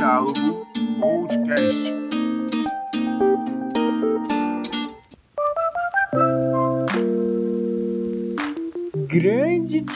Diálogo Podcast.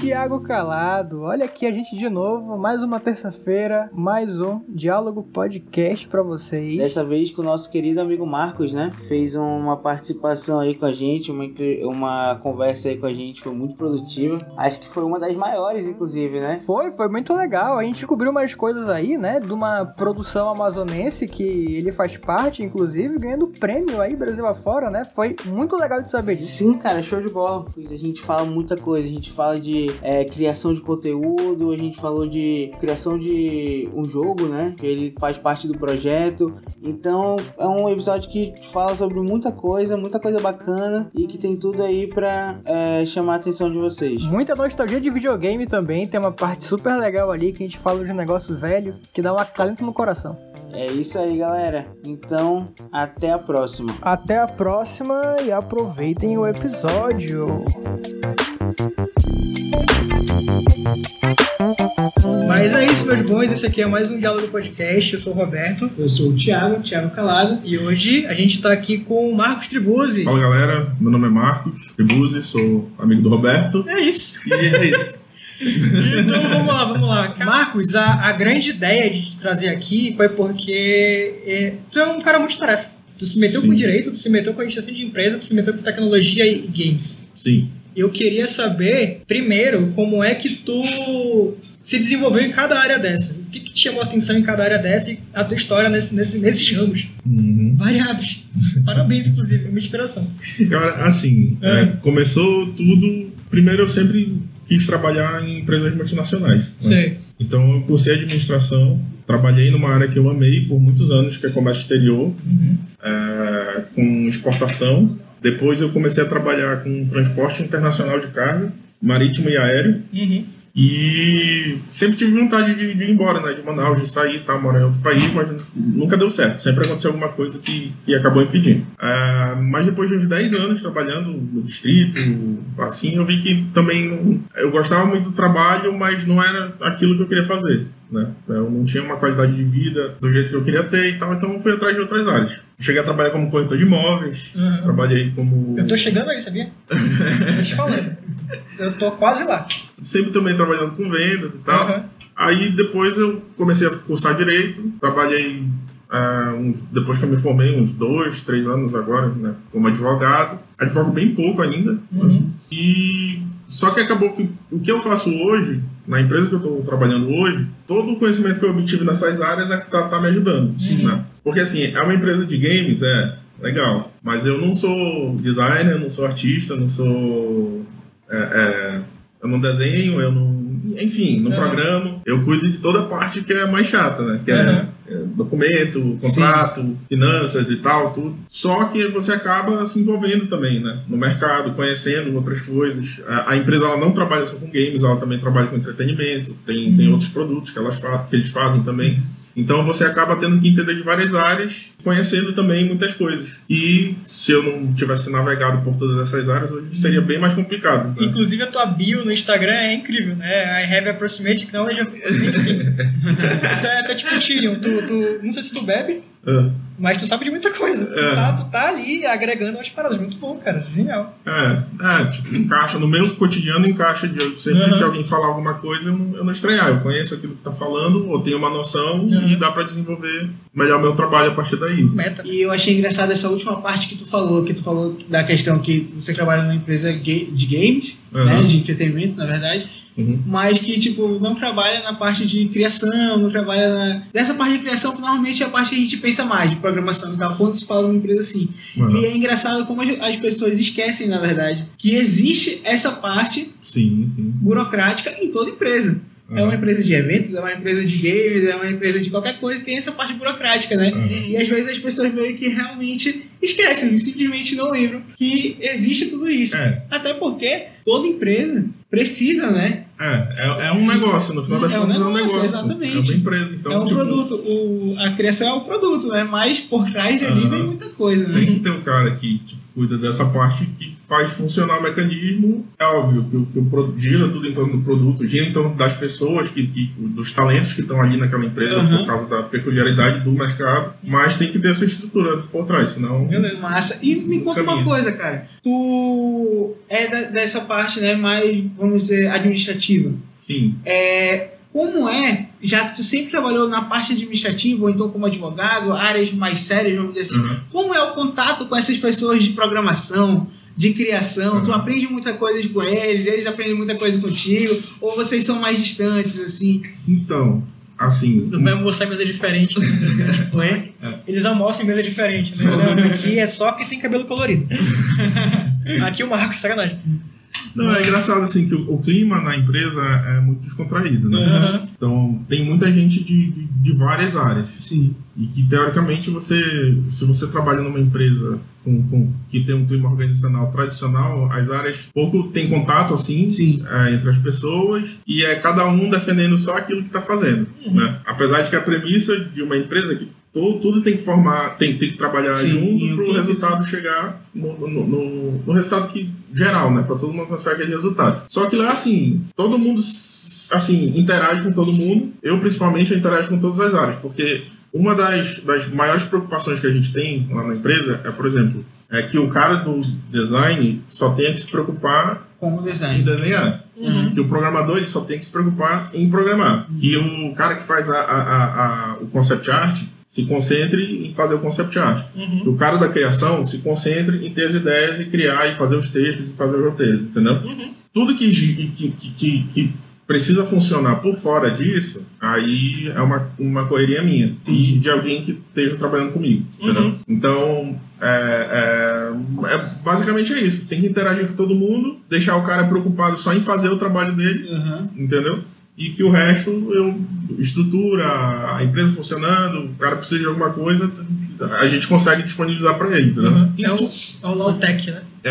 Tiago Calado, olha aqui a gente de novo, mais uma terça-feira, mais um Diálogo Podcast para vocês. Dessa vez com o nosso querido amigo Marcos, né? Fez uma participação aí com a gente, uma, uma conversa aí com a gente, foi muito produtiva. Acho que foi uma das maiores, inclusive, né? Foi, foi muito legal. A gente descobriu umas coisas aí, né? De uma produção amazonense que ele faz parte, inclusive, ganhando prêmio aí Brasil afora, né? Foi muito legal de saber disso. Sim, cara, show de bola. A gente fala muita coisa, a gente fala de é, criação de conteúdo, a gente falou de criação de um jogo, né? Que ele faz parte do projeto. Então é um episódio que fala sobre muita coisa, muita coisa bacana e que tem tudo aí pra é, chamar a atenção de vocês. Muita nostalgia de videogame também, tem uma parte super legal ali que a gente fala de um negócio velho que dá um acalento no coração. É isso aí, galera. Então, até a próxima. Até a próxima e aproveitem o episódio. Mas é isso, meus bons. Esse aqui é mais um Diálogo Podcast. Eu sou o Roberto. Eu sou o Thiago, Thiago Calado. E hoje a gente tá aqui com o Marcos Tribuzzi. Fala galera, meu nome é Marcos Tribuzzi, sou amigo do Roberto. É isso. E é isso. Então vamos lá, vamos lá. Marcos, a, a grande ideia de te trazer aqui foi porque é, tu é um cara muito tarefa. Tu se meteu Sim. com direito, tu se meteu com administração de empresa, tu se meteu com tecnologia e, e games. Sim. Eu queria saber, primeiro, como é que tu se desenvolveu em cada área dessa. O que, que te chamou a atenção em cada área dessa e a tua história nesse, nesse, nesses ramos Uhum. variados. Parabéns, inclusive, uma inspiração. Cara, assim, É. é, começou tudo. Primeiro eu sempre quis trabalhar em empresas multinacionais. né? Então eu cursei administração, trabalhei numa área que eu amei por muitos anos, que é comércio exterior, Uhum. é, com exportação. Depois eu comecei a trabalhar com transporte internacional de carga, marítimo e aéreo. Uhum. E sempre tive vontade de, de ir embora, né? De Manaus, de sair, tá, morar em outro país, mas nunca deu certo. Sempre aconteceu alguma coisa que, que acabou impedindo. Ah, mas depois de uns 10 anos trabalhando no distrito, assim, eu vi que também não- eu gostava muito do trabalho, mas não era aquilo que eu queria fazer. Né? Eu não tinha uma qualidade de vida do jeito que eu queria ter e tal, então eu fui atrás de outras áreas. Cheguei a trabalhar como corretor de imóveis, Uhum. trabalhei como. Eu tô chegando aí, sabia? tô te falando. Eu tô quase lá. Sempre também trabalhando com vendas e tal. Uhum. Aí depois eu comecei a cursar direito, trabalhei ah, uns- depois que eu me formei, uns dois, três anos agora, né, como advogado. Advogo bem pouco ainda. Uhum. E só que acabou que o que eu faço hoje, na empresa que eu estou trabalhando hoje, todo o conhecimento que eu obtive nessas áreas é que tá, tá me ajudando. Sim. Né? Porque assim, é uma empresa de games, é legal, mas eu não sou designer, não sou artista, não sou. é, é, eu não desenho, eu não. Enfim, não Uhum. programo. Eu cuido de toda a parte que é mais chata, né? Que é, Uhum. é documento, contrato, finanças e tal, tudo. Só que você acaba se envolvendo também, né? No mercado, conhecendo outras coisas. A, a empresa ela não trabalha só com games, ela também trabalha com entretenimento, tem, tem outros produtos que, elas que eles fazem também. Então você acaba tendo que entender de várias áreas, conhecendo também muitas coisas. E se eu não tivesse navegado por todas essas áreas, hoje seria bem mais complicado. né? Inclusive a tua bio no Instagram é incrível, né? I have approximate knowledge of... então é até tipo Tyrion, tu, tu, não sei se tu bebe, É. mas tu sabe de muita coisa. Tu, É. tá, tu tá ali agregando umas paradas. Muito bom, cara. Genial. É, é, tipo, encaixa no meu cotidiano, encaixa de sempre Uhum. que alguém falar alguma coisa, eu não, eu não estranhar. Eu conheço aquilo que tá falando, ou tenho uma noção Uhum. e dá pra desenvolver melhor meu trabalho a partir daí. Meta. E eu achei engraçado essa última parte que tu falou, que tu falou da questão que você trabalha numa empresa de games, Uhum. né, de entretenimento, na verdade, Uhum. mas que, tipo, não trabalha na parte de criação, não trabalha na... Dessa parte de criação, que normalmente é a parte que a gente pensa mais, de programação e tal, quando se fala numa empresa assim. Uhum. E é engraçado como as as pessoas esquecem, na verdade, que existe essa parte Sim, sim. burocrática em toda empresa. É uma empresa de eventos, é uma empresa de games, é uma empresa de qualquer coisa, tem essa parte burocrática, né? Uhum. E às vezes as pessoas meio que realmente esquecem, simplesmente não lembram que existe tudo isso. É. Até porque toda empresa precisa, né? É, é, é um negócio, no final das É um contas é um negócio, negócio. exatamente. É uma empresa. Então, é um tipo, produto. O, a criação é o produto, né? Mas por trás de ali Aham. vem muita coisa, né? Tem que ter um cara que tipo, cuida dessa parte que faz funcionar o mecanismo. É óbvio que, que o produto gira tudo em torno do produto, gira em torno das pessoas, que, que- dos talentos que estão ali naquela empresa Aham. por causa da peculiaridade do mercado, mas tem que ter essa estrutura por trás, senão. Beleza. Massa. E me conta uma coisa, cara. Tu é da- dessa parte, né, mais, vamos dizer, administrativa. Sim. É, como é, já que tu sempre trabalhou na parte administrativa, ou então como advogado, áreas mais sérias, vamos dizer assim, Uhum. como é o contato com essas pessoas de programação, de criação? Tu Uhum. aprende muita coisa com eles, eles aprendem muita coisa contigo, ou vocês são mais distantes, assim? Então, assim. Vai almoçar em mesa diferente. Né? Tipo, é? Eles almoçam em mesa diferente, né? Aqui é só quem tem cabelo colorido. Aqui o Marcos, sacanagem. Não, é engraçado assim que o, o clima na empresa é muito descontraído, né? Então tem muita gente de, de, de várias áreas. Sim. E que teoricamente você, se você trabalha numa empresa com, com- que tem um clima organizacional tradicional, as áreas pouco tem contato assim Sim. é, entre as pessoas e é cada um defendendo só aquilo que está fazendo. Né? Apesar de que a premissa de uma empresa que to- tudo tem que formar, tem, tem que trabalhar Sim, junto em para o resultado chegar no, no, no- no resultado que geral, né? Para todo mundo conseguir aquele resultado. Só que lá assim, todo mundo assim interage com todo mundo. Eu principalmente eu interajo com todas as áreas, porque uma das, das maiores preocupações que a gente tem lá na empresa é, por exemplo, é que o cara do design só tenha que se preocupar Com o em design. desenhar. Que o programador ele só tem que se preocupar em programar. Que o cara que faz a, a- a- a- o concept art se concentre em fazer o concept art. Que o cara da criação se concentre em ter as ideias e criar e fazer os textos e fazer os roteiros, entendeu? Tudo que, que, que, que, precisa funcionar por fora disso, aí é uma, uma correria minha. E de alguém que esteja trabalhando comigo, entendeu? Então, é, é- é- basicamente é isso. Tem que interagir com todo mundo, deixar o cara preocupado só em fazer o trabalho dele, entendeu? E que o resto, eu estrutura, a empresa funcionando, o cara precisa de alguma coisa, a gente consegue disponibilizar para ele, entendeu? É o, é o low-tech, né? É.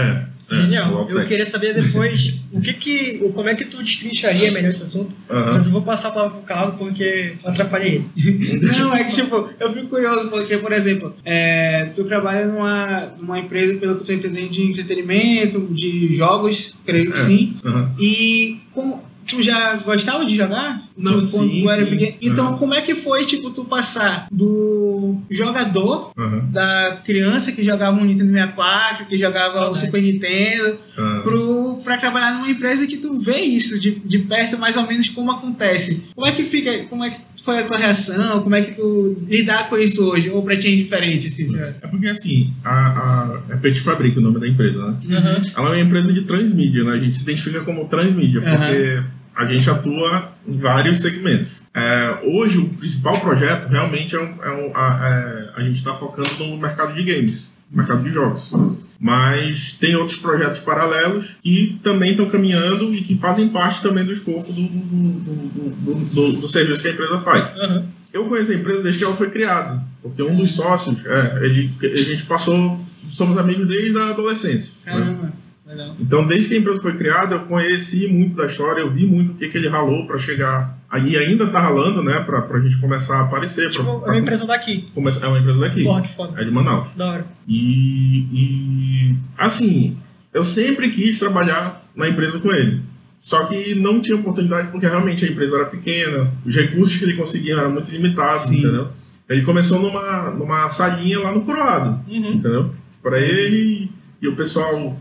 é, Genial. eu queria saber depois o que que, o- como é que tu destrincharia melhor esse assunto. Aham. Mas eu vou passar a palavra pro Calado porque eu atrapalhei ele. Não, é que tipo, eu fico curioso porque, por exemplo, é, tu trabalha numa, numa empresa, pelo que eu tô entendendo, de entretenimento, de jogos, creio que É. sim. Aham. E como tu já gostava de jogar? Não, Tipo, quando sim, tu era sim. pequeno? Então, Aham. como é que foi, tipo, tu passar do jogador Aham. da criança que jogava um Nintendo 64, que jogava Saudades. o Super Nintendo, aham. pro, pra trabalhar numa empresa que tu vê isso de, de perto, mais ou menos como acontece. Como é que fica, como é que foi a tua reação, como é que tu lidar com isso hoje, ou pra ti é indiferente, assim? É porque assim, a, a, é Petit Fabric o nome da empresa, né? Ela é uma empresa de transmídia, né? A gente se identifica como transmídia, porque a gente atua em vários segmentos. É, hoje, o principal projeto realmente é, um, é um- a, é- a gente está focando no mercado de games, mercado de jogos. Mas tem outros projetos paralelos que também estão caminhando e que fazem parte também do escopo do, do, do, do- serviço que a empresa faz. Eu conheço a empresa desde que ela foi criada, porque um dos sócios, é, a gente, a gente passou, somos amigos desde a adolescência. né? Legal. Então, desde que a empresa foi criada, eu conheci muito da história, eu vi muito o que, que ele ralou para chegar. Aí ainda tá ralando, né, pra, pra gente começar a aparecer. Tipo, pra, é pra uma empresa daqui. começar- é uma empresa daqui, Porra, que foda. é de Manaus. Da hora. E, e, assim, eu sempre quis trabalhar na empresa com ele. Só que não tinha oportunidade porque realmente a empresa era pequena, os recursos que ele conseguia eram muito limitados, Sim. entendeu? Ele começou numa, numa salinha lá no Coroado, Uhum. entendeu? Para ele e o pessoal,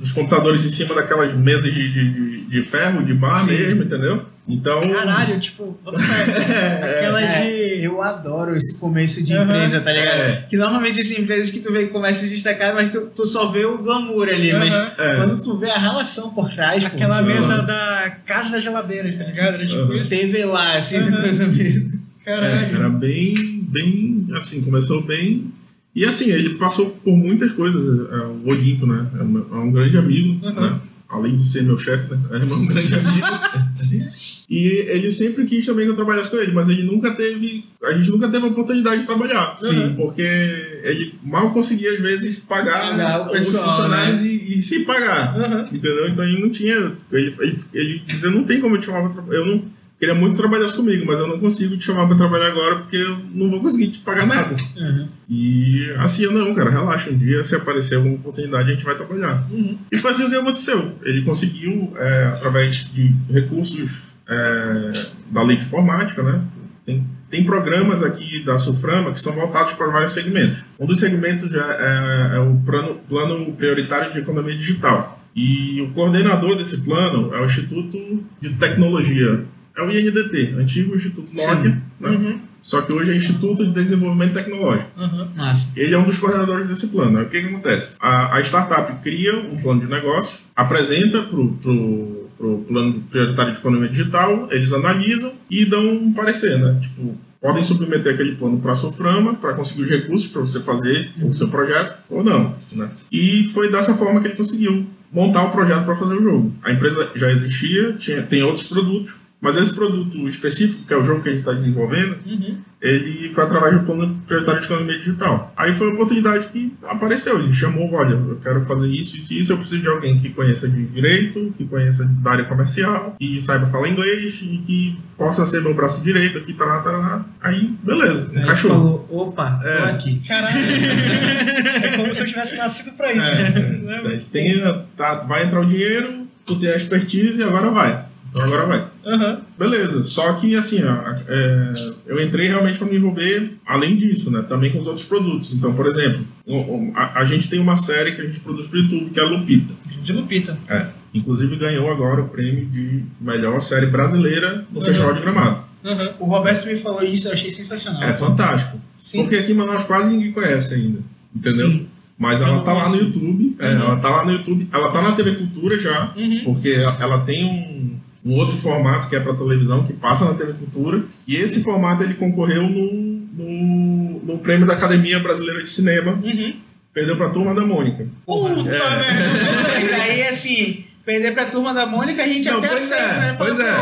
os computadores em cima daquelas mesas de, de, de ferro, de bar Sim. mesmo, entendeu? Então. Caralho, tipo, bota fé. aquelas É, de. eu adoro esse começo de Aham. empresa, tá ligado? É. Que normalmente essas empresas que tu vê que começam a se destacar, mas tu, tu só vê o glamour ali. Mas Aham. É. quando tu vê a relação por trás, pô, Aquela Aham. mesa da Casa das Geladeiras, tá ligado? Era tipo isso. TV lá, assim, coisa mesmo. É, Caralho. era bem, bem, assim, começou bem. E assim, ele passou por muitas coisas, é, o Olimpo, né? É um, é um grande amigo, Uhum. né? além de ser meu chefe, né? É um grande amigo. e ele sempre quis também que eu trabalhasse com ele, mas ele nunca teve. A gente nunca teve a oportunidade de trabalhar. Sim. Porque ele mal conseguia, às vezes, pagar, Pagar o os pessoal, funcionários e, e sem pagar. Aham. Entendeu? Então ele não tinha. Ele, ele, ele dizia, não tem como eu te chamar pra trabalhar. Eu não. Queria muito que trabalhasse comigo, mas eu não consigo te chamar pra trabalhar agora porque eu não vou conseguir te pagar nada. Uhum. E assim, eu não, cara, relaxa. Um dia, se aparecer alguma oportunidade, a gente vai trabalhar. Uhum. E foi assim o que aconteceu. Ele conseguiu, é, através de recursos é, da lei de informática, né? Tem, tem programas aqui da Suframa que são voltados para vários segmentos. Um dos segmentos é, é- é o plano, plano Prioritário de Economia Digital. E o coordenador desse plano é o Instituto de Tecnologia. É o INDT, antigo Instituto Nokia, né? Uhum. só que hoje é Instituto de Desenvolvimento Tecnológico. Uhum. Ele é um dos coordenadores desse plano. O que, que acontece? A, a startup cria um plano de negócio, apresenta para o plano prioritário de economia digital, eles analisam e dão um parecer, né? Tipo, podem submeter aquele plano para a Soframa para conseguir os recursos para você fazer o seu projeto ou não, né? E foi dessa forma que ele conseguiu montar o projeto para fazer o jogo. A empresa já existia, tinha, tem outros produtos, mas esse produto específico, que é o jogo que a gente está desenvolvendo, Uhum. ele foi através do plano prioritário de economia digital. Aí foi a oportunidade que apareceu. Ele chamou, olha, eu quero fazer isso, isso e isso. Eu preciso de alguém que conheça de direito, que conheça da área comercial, que saiba falar inglês e que possa ser meu braço direito aqui, tará, tará. Aí, beleza, Aí encaixou. falou, opa, tô É. aqui. Caralho. é como se eu tivesse nascido pra isso. É, daí tem, tá, vai entrar o dinheiro, tu tem a expertise e agora vai. Então agora vai. Aham. Beleza, só que assim, ó, é, eu entrei realmente para me envolver, além disso, né, também com os outros produtos. Então, por exemplo, a, a gente tem uma série que a gente produz para o YouTube, que é a Lupita. De Lupita. É, inclusive ganhou agora o prêmio de melhor série brasileira no Uhum. Festival de Gramado. Aham. O Roberto me falou isso, eu achei sensacional. É fantástico. Sim. Porque aqui em Manaus quase ninguém conhece ainda, entendeu? Sim. Mas ela tá lá no. YouTube, é, Uhum. ela tá lá no YouTube, ela tá na TV Cultura já, Uhum. porque ela tem um, um outro formato que é para televisão, que passa na TV Cultura, e esse formato ele concorreu no, no, no prêmio da Academia Brasileira de Cinema, Uhum. perdeu pra Turma da Mônica. Puta É. merda. Mas aí, assim, perder pra turma da Mônica, a gente Não, até pois aceita, é, né? pois é.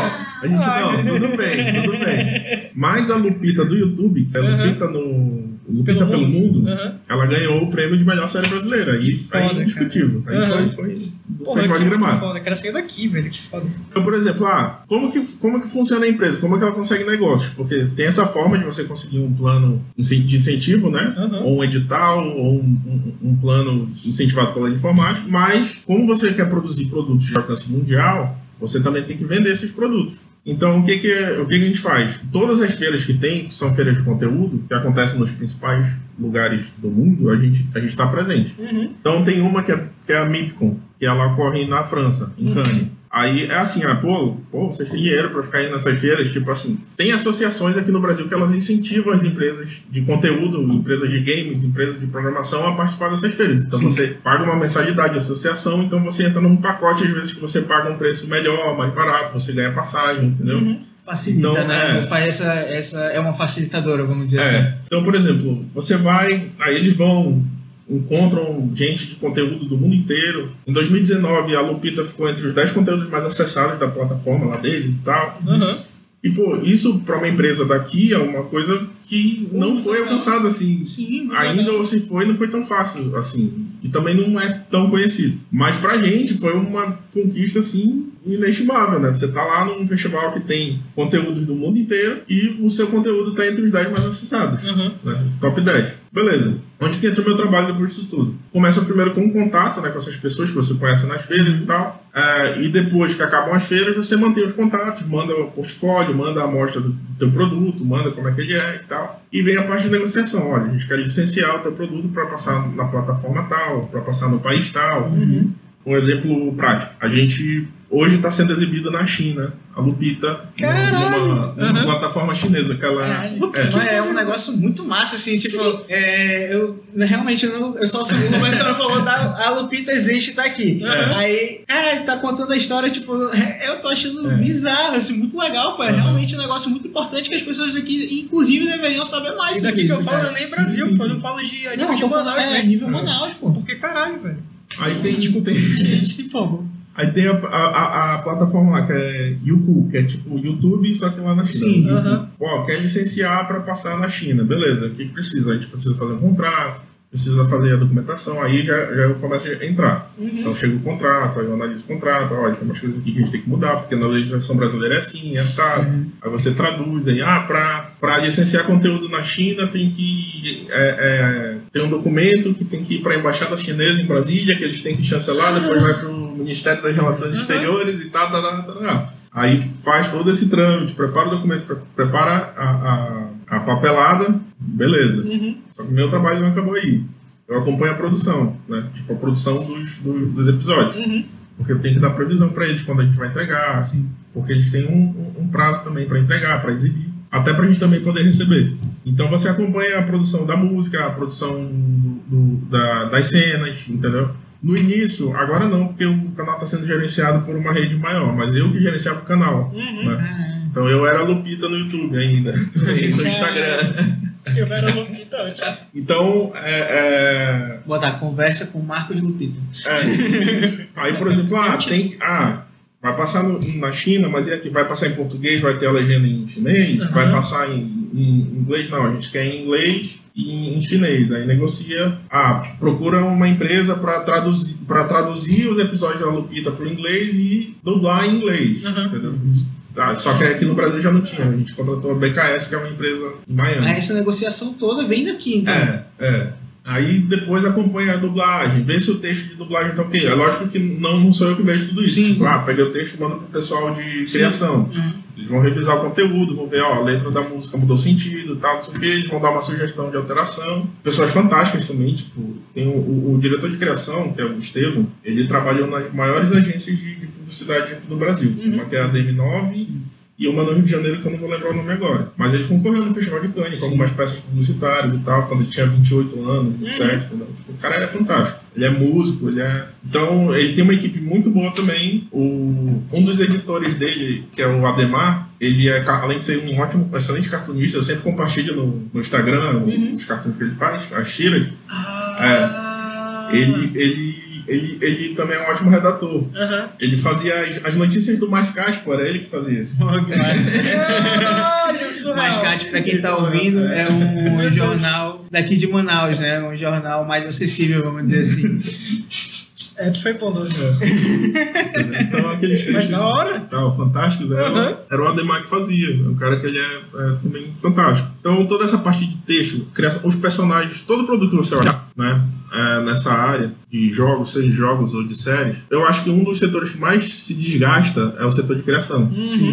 A gente Ai. não, tudo bem, tudo bem. Mas a Lupita do YouTube, que é Uhum. Lupita no. Lupita Pelo pelo, mundo? mundo, Aham. ela ganhou o prêmio de melhor série brasileira. Que E foda, é indiscutível. cara. Aí Uhum. foi, foi do Porra, Festival de Gramado. foda. Quero sair daqui, velho. Que foda. Então, por exemplo, ah, como, que, como que funciona a empresa? Como é que ela consegue negócios? Porque tem essa forma de você conseguir um plano de incentivo, né? Uhum. Ou um edital, ou um, um- um plano incentivado pela informática. Mas, como você quer produzir produtos de alcance mundial, você também tem que vender esses produtos. Então, o que, que, o que, que a gente faz? Todas as feiras que tem, que são feiras de conteúdo, que acontecem nos principais lugares do mundo, a gente a está presente. Uhum. Então tem uma que é, que é a MIPCOM, que ela ocorre na França, em Cannes. Aí é assim, ah, pô, pô, vocês têm dinheiro para ficar indo nessas feiras, tipo assim, tem associações aqui no Brasil que elas incentivam as empresas de conteúdo, empresas de games, empresas de programação a participar dessas feiras. Então você paga uma mensalidade de associação, então você entra num pacote, às vezes que você paga um preço melhor, mais barato, você ganha passagem, entendeu? Uhum. Facilita, Então, né? é. Essa, essa é uma facilitadora, vamos dizer assim. É. Então, por exemplo, você vai, aí eles vão, encontram gente de conteúdo do mundo inteiro. Em 2019, a Lupita ficou entre os 10 conteúdos mais acessados da plataforma lá deles e tal. Uhum. E, pô, isso para uma empresa daqui é uma coisa que não foi legal. alcançada assim. Sim, muito Ainda ou se foi, não foi tão fácil assim. E também não é tão conhecido. Mas pra gente foi uma conquista assim inestimável, né? Você tá lá num festival que tem conteúdos do mundo inteiro e o seu conteúdo tá entre os 10 mais acessados Uhum. né? Top 10. Beleza. Onde que entra o meu trabalho depois disso tudo? Começa primeiro com um contato né, com essas pessoas que você conhece nas feiras e tal. É, e depois que acabam as feiras, você mantém os contatos, manda o portfólio, manda a amostra do teu produto, manda como é que ele é e tal. E vem a parte de negociação. Olha, a gente quer licenciar o teu produto para passar na plataforma tal, para passar no país tal. Um exemplo prático. A gente hoje está sendo exibido na China, a Lupita, Caralho! numa, numa Uhum. plataforma chinesa que ela É, é. Mas é um negócio muito massa, assim, tipo, é, eu realmente eu, não, eu só sei, o Marcelo falou da a Lupita existe tá aqui. É. Aí, cara, ele tá contando a história, tipo, eu tô achando É. bizarro, assim, muito legal, pô. É Uhum. realmente um negócio muito importante que as pessoas daqui, inclusive, deveriam saber mais E daqui que eu isso. falo é nem Brasil, sim, pô. Eu sim. não falo de nível eu de Manaus, é, né? nível É. Manaus, pô. Porque caralho, velho. Aí tem, Tipo, tem, a gente se empolgou. Aí tem a, a, a- a plataforma lá, que é Youku, que é tipo YouTube, só que lá na China. Sim, aham. Ó, quer licenciar para passar na China, beleza. O que, que precisa? A gente precisa fazer um contrato, precisa fazer a documentação, aí já, já eu começo a entrar. Então chega o contrato, aí eu analiso o contrato, olha, tem umas coisas aqui que a gente tem que mudar, porque na legislação brasileira é assim, é assado. Aí você traduz, aí, ah, para licenciar conteúdo na China tem que é, é, tem um documento que tem que ir para a embaixada chinesa em Brasília, que eles têm que chancelar, depois vai para o Ministério das Relações Exteriores e tal, tal, tal, tal, tal. Aí faz todo esse trâmite, prepara o documento, pre- prepara a, a, a papelada, beleza. Só que o meu trabalho não acabou aí. Eu acompanho a produção, né? Tipo, a produção dos, dos, dos episódios. Porque eu tenho que dar previsão para eles quando a gente vai entregar. Porque eles têm um, um- um prazo também para entregar, para exibir. Até para a gente também poder receber. Então você acompanha a produção da música, a produção do- do- da- das cenas, entendeu? No início, agora não, porque o canal está sendo gerenciado por uma rede maior, mas eu que gerenciava o canal. né? Então eu era a Lupita no YouTube ainda, no Instagram. Eu era Lupita antes. Então, é, é, Botar conversa com Marcos Lupita. é. Aí, por exemplo, ah, tem. Ah, vai passar no- na China, mas e aqui? Vai passar em português, vai ter a legenda em chinês? Vai passar em, em inglês? Não, a gente quer em inglês e em chinês. Aí negocia. Ah, procura uma empresa para traduzir, pra traduzir os episódios da Lupita para o inglês e dublar em inglês. Entendeu? Ah, só que aqui no Brasil já não tinha. A gente contratou a BKS, que é uma empresa em Miami. Essa negociação toda vem daqui, então. É, é. Aí depois acompanha a dublagem, vê se o texto de dublagem tá ok. É lógico que não, não sou eu que vejo tudo isso. Sim. Tipo, ah, peguei o texto e mando pro pessoal de criação. Uhum. Eles vão revisar o conteúdo, vão ver, ó, a letra da música mudou sentido e tal, não sei o que, eles vão dar uma sugestão de alteração. Pessoas fantásticas também, tipo, tem o, o- o diretor de criação, que é o Estevam, ele trabalhou nas maiores agências de, de publicidade do Brasil. Uma que é a DM9 e uma no Rio de Janeiro que eu não vou lembrar o nome agora. Mas ele concorreu no Festival de Cannes com algumas peças publicitárias e tal, quando ele tinha 28 anos, 27, entendeu? Tipo, o cara é fantástico. Ele é músico, ele é. Então, ele tem uma equipe muito boa também. O... Um dos editores dele, que é o Ademar, ele é, além de ser um ótimo, excelente cartunista, eu sempre compartilho no, no Instagram os cartuns que ele faz, as tiras. Ah. Ele, ele, ele, ele também é um ótimo redator. Aham. Ele fazia as, as notícias do Mascasco, era ele que fazia. Olha, isso é Mascate, pra quem tá ouvindo, é um jornal daqui de Manaus, né? Um jornal mais acessível, vamos dizer assim. É, tu foi bondoso. Então aqueles Mas textos da hora. tal, fantásticos, era, Aham. era o Ademar que fazia. É um cara que ele é, é também fantástico. Então toda essa parte de texto, criação, os personagens, todo produto que você olhar né, é, nessa área de jogos, seja de jogos ou de séries, eu acho que um dos setores que mais se desgasta é o setor de criação.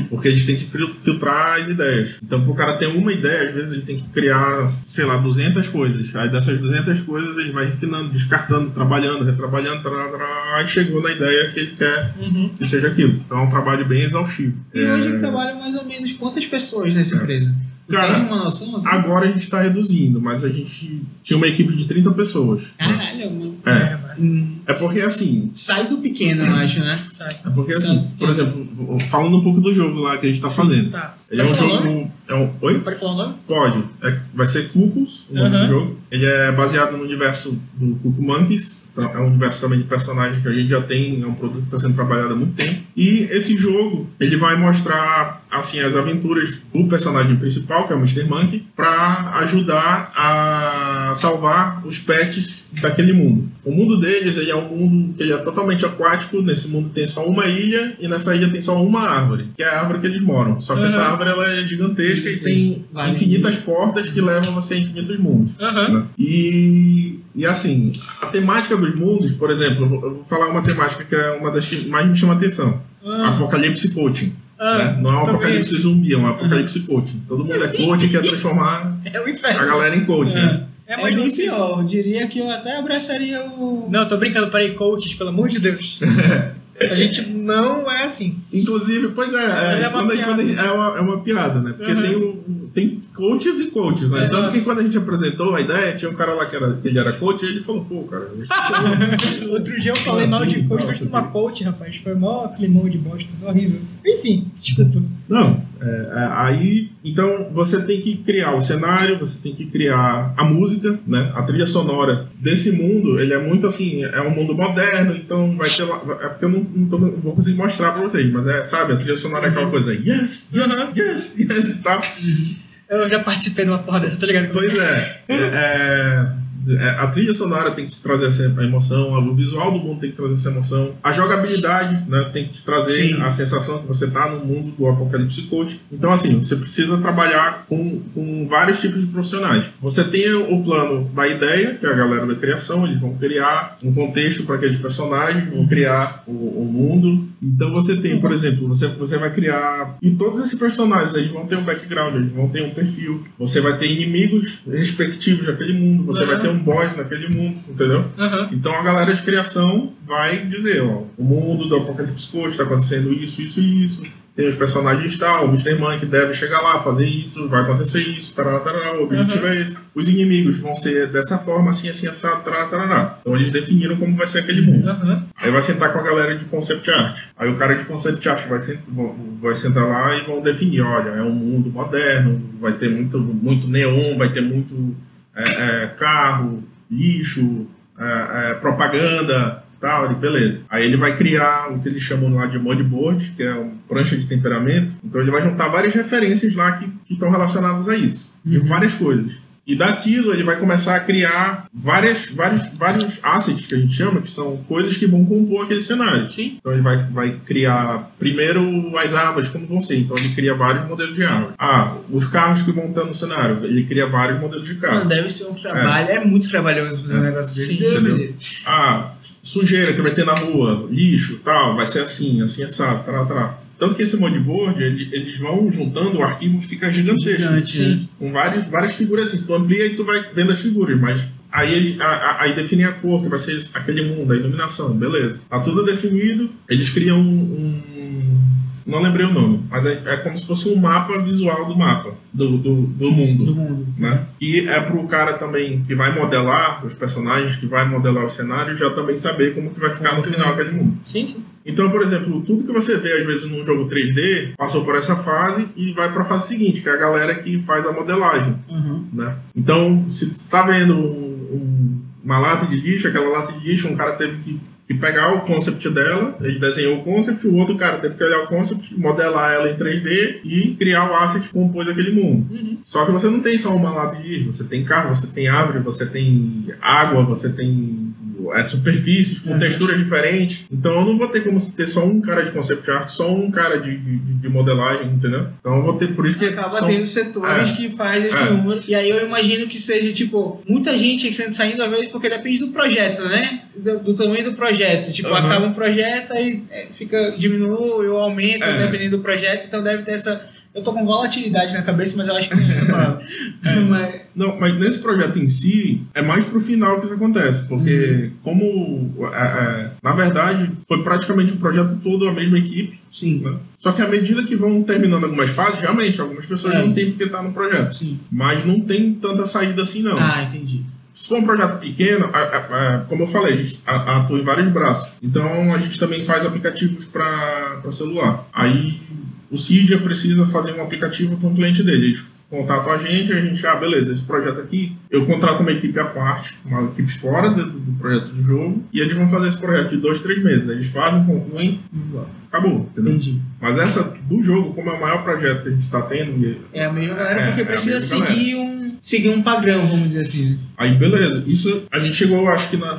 Porque eles têm que fil- filtrar as ideias. Então, pro cara ter uma ideia, às vezes ele tem que criar, sei lá, 200 coisas. Aí dessas 200 coisas ele vai refinando, descartando, trabalhando, retrabalhando, tará, tará, aí chegou na ideia que ele quer que seja aquilo. Então é um trabalho bem exaustivo. E É, hoje trabalham mais ou menos quantas pessoas nessa empresa? Cara, tem uma noção assim? Agora a gente está reduzindo, mas a gente tinha uma equipe de 30 pessoas. Caralho, mano. É, Hum, é porque assim, Sai do pequeno, eu acho, né? Sai. é porque assim, por exemplo, falando um pouco do jogo lá que a gente está fazendo. Tá. Ele é um nome? jogo. É um, oi? Pode falar o nome? Pode. É- vai ser Cucos, o nome Aham. do jogo. Ele é baseado no universo do Cuco Monkeys. Então, é um universo também de personagens que a gente já tem, é um produto que está sendo trabalhado há muito tempo. E esse jogo, ele vai mostrar assim as aventuras do personagem principal, que é o Mr. Monkey, para ajudar a salvar os pets daquele mundo. O mundo deles, ele é um mundo que ele é totalmente aquático. Nesse mundo tem só uma ilha e nessa ilha tem só uma árvore, que é a árvore que eles moram. Só que essa Aham. árvore ela é gigantesca e tem Vários infinitas portas que levam você a infinitos mundos. Aham. né? E, e assim, a temática dos mundos, por exemplo, eu vou- falar uma temática que é uma das que mais me chama atenção. Apocalipse coaching. Ah, né? Não é um apocalipse zumbi, é um apocalipse coaching. Todo mundo é coach e quer transformar É a galera em coach. né? É É, mais bem possível. pior. Eu diria que eu até abraçaria o. Não, tô brincando, parei, coaches, pelo amor de Deus. A gente não é assim. Inclusive, pois é, é, é uma quando piada. quando gente- é, uma, é uma piada, né? Porque Uhum. tem, um- tem coaches e coaches, né? Exato. Tanto que quando a gente apresentou a ideia, tinha um cara lá que, era, que ele era coach e ele falou, pô, cara, Outro dia eu falei mal de coach, não, mas numa coach, rapaz. Foi mó climão de bosta. Horrível. Enfim, desculpa. Não, é, é, aí então você tem que criar o cenário, você tem que criar a música, né? A trilha sonora desse mundo, ele é muito assim, é um mundo moderno, então vai ter lá, é porque eu não, não, tô- não vou conseguir mostrar pra vocês, mas é, sabe, a trilha sonora é aquela coisa, yes, yes, yes, yes, e tal. Eu já participei de uma porra dessa, tá ligado? Pois é. É, é, A trilha sonora tem que te trazer essa emoção, o visual do mundo tem que trazer essa emoção, a jogabilidade né, tem que te trazer Sim. a sensação que você está no mundo do Apocalipse Coach. Então, assim, você precisa trabalhar com, com vários tipos de profissionais. Você tem o plano da ideia, que é a galera da criação, eles vão criar um contexto para aqueles personagens, vão criar o, o mundo. Então, você tem, por exemplo, você, você vai criar. E todos esses personagens eles vão ter um background, eles vão ter um perfil. Você vai ter inimigos respectivos daquele mundo, você vai ter um boss naquele mundo, entendeu? Aham. Então a galera de criação vai dizer, ó, o mundo do Apocalipse Coach está acontecendo isso, isso e isso. Tem os personagens tal, o Mr. Man que deve chegar lá, fazer isso, vai acontecer isso, tarará, tarará, o objetivo é esse. Os inimigos vão ser dessa forma, assim, assim, assado, tarará, tarará. Então eles definiram como vai ser aquele mundo. Aham. Aí vai sentar com a galera de concept art. Aí o cara de concept art vai, sent- vai sentar lá e vão definir, olha, é um mundo moderno, vai ter muito, muito neon, vai ter muito é, é, carro, lixo, é, é, propaganda, tal, e beleza. Aí ele vai criar o que eles chamam lá de modboard, que é uma prancha de temperamento. Então ele vai juntar várias referências lá que que estão relacionadas a isso, de várias coisas. E daquilo ele vai começar a criar várias, vários, vários assets que a gente chama, que são coisas que vão compor aquele cenário. Sim. Então ele vai, vai criar primeiro as árvores como vão ser. Então ele cria vários modelos de árvore. Ah, os carros que vão estar no cenário. Ele cria vários modelos de carro. Mano, deve ser um trabalho. É, muito trabalhoso fazer um negócio desse. Sim, entendeu? Ah, sujeira que vai ter na rua, lixo, tal, vai ser assim, assim, assado, tal, tal. Tanto que esse modboard, ele, eles vão juntando, o arquivo fica gigantesco. Gigante, Sim. Com várias, várias figuras assim. Tu amplia e tu vai vendo as figuras, mas aí ele a- a- aí define a cor, que vai ser aquele mundo, a iluminação, beleza. Tá tudo definido, eles criam um. um- não lembrei o nome, mas é, é como se fosse um mapa visual do mapa, do, do, do mundo Do mundo. né? E é pro cara também que vai modelar os personagens, que vai modelar o cenário, já também saber como que vai ficar no final aquele mundo. Sim, sim. Então, por exemplo, tudo que você vê às vezes num jogo 3D passou por essa fase e vai para a fase seguinte, que é a galera que faz a modelagem, Uhum. né? Então, se você está vendo um- um- uma lata de lixo, aquela lata de lixo, um cara teve que, que pegar o concept dela, ele desenhou o concept, o outro cara teve que olhar o concept, modelar ela em 3D e criar o asset que compôs aquele mundo. Só que você não tem só uma lata de lixo, você tem carro, você tem árvore, você tem água, você tem é, superfícies com Uhum. texturas diferentes. Então eu não vou ter como ter só um cara de concept art, só um cara de, de, de modelagem, entendeu? Então eu vou ter, por isso que acaba são- tendo setores É. que faz esse É. número. E aí eu imagino que seja, tipo, muita gente saindo, às vezes, porque depende do projeto, né? Do, do tamanho do projeto. Tipo, Uhum. acaba um projeto, aí é, fica, diminui ou aumenta, É. dependendo do projeto. Então deve ter essa. Eu tô com volatilidade na cabeça, mas eu acho que tem essa palavra. mas, Não, mas nesse projeto em si, é mais pro final que isso acontece, porque Uhum. como, é, é, na verdade, foi praticamente o projeto todo a mesma equipe, sim. né? Só que à medida que vão terminando algumas fases, realmente, algumas pessoas É. não têm porque tá no projeto. Sim. Mas não tem tanta saída assim, não. Ah, entendi. Se for um projeto pequeno, a- a- a- como eu falei, a gente atua em vários braços. Então a gente também faz aplicativos para celular. Aí o Cydia precisa fazer um aplicativo para um cliente dele. Eles contatam a gente, a gente, ah, beleza, esse projeto aqui, eu contrato uma equipe à parte, uma equipe fora do, do projeto do jogo, e eles vão fazer esse projeto de dois, três meses. Eles fazem, concluem, acabou, entendeu? Entendi. Mas essa do jogo, como é o maior projeto que a gente está tendo, e É a mesma galera É, porque é precisa seguir um, seguir um padrão, vamos dizer assim. né? Aí, beleza. Isso a gente chegou, acho que na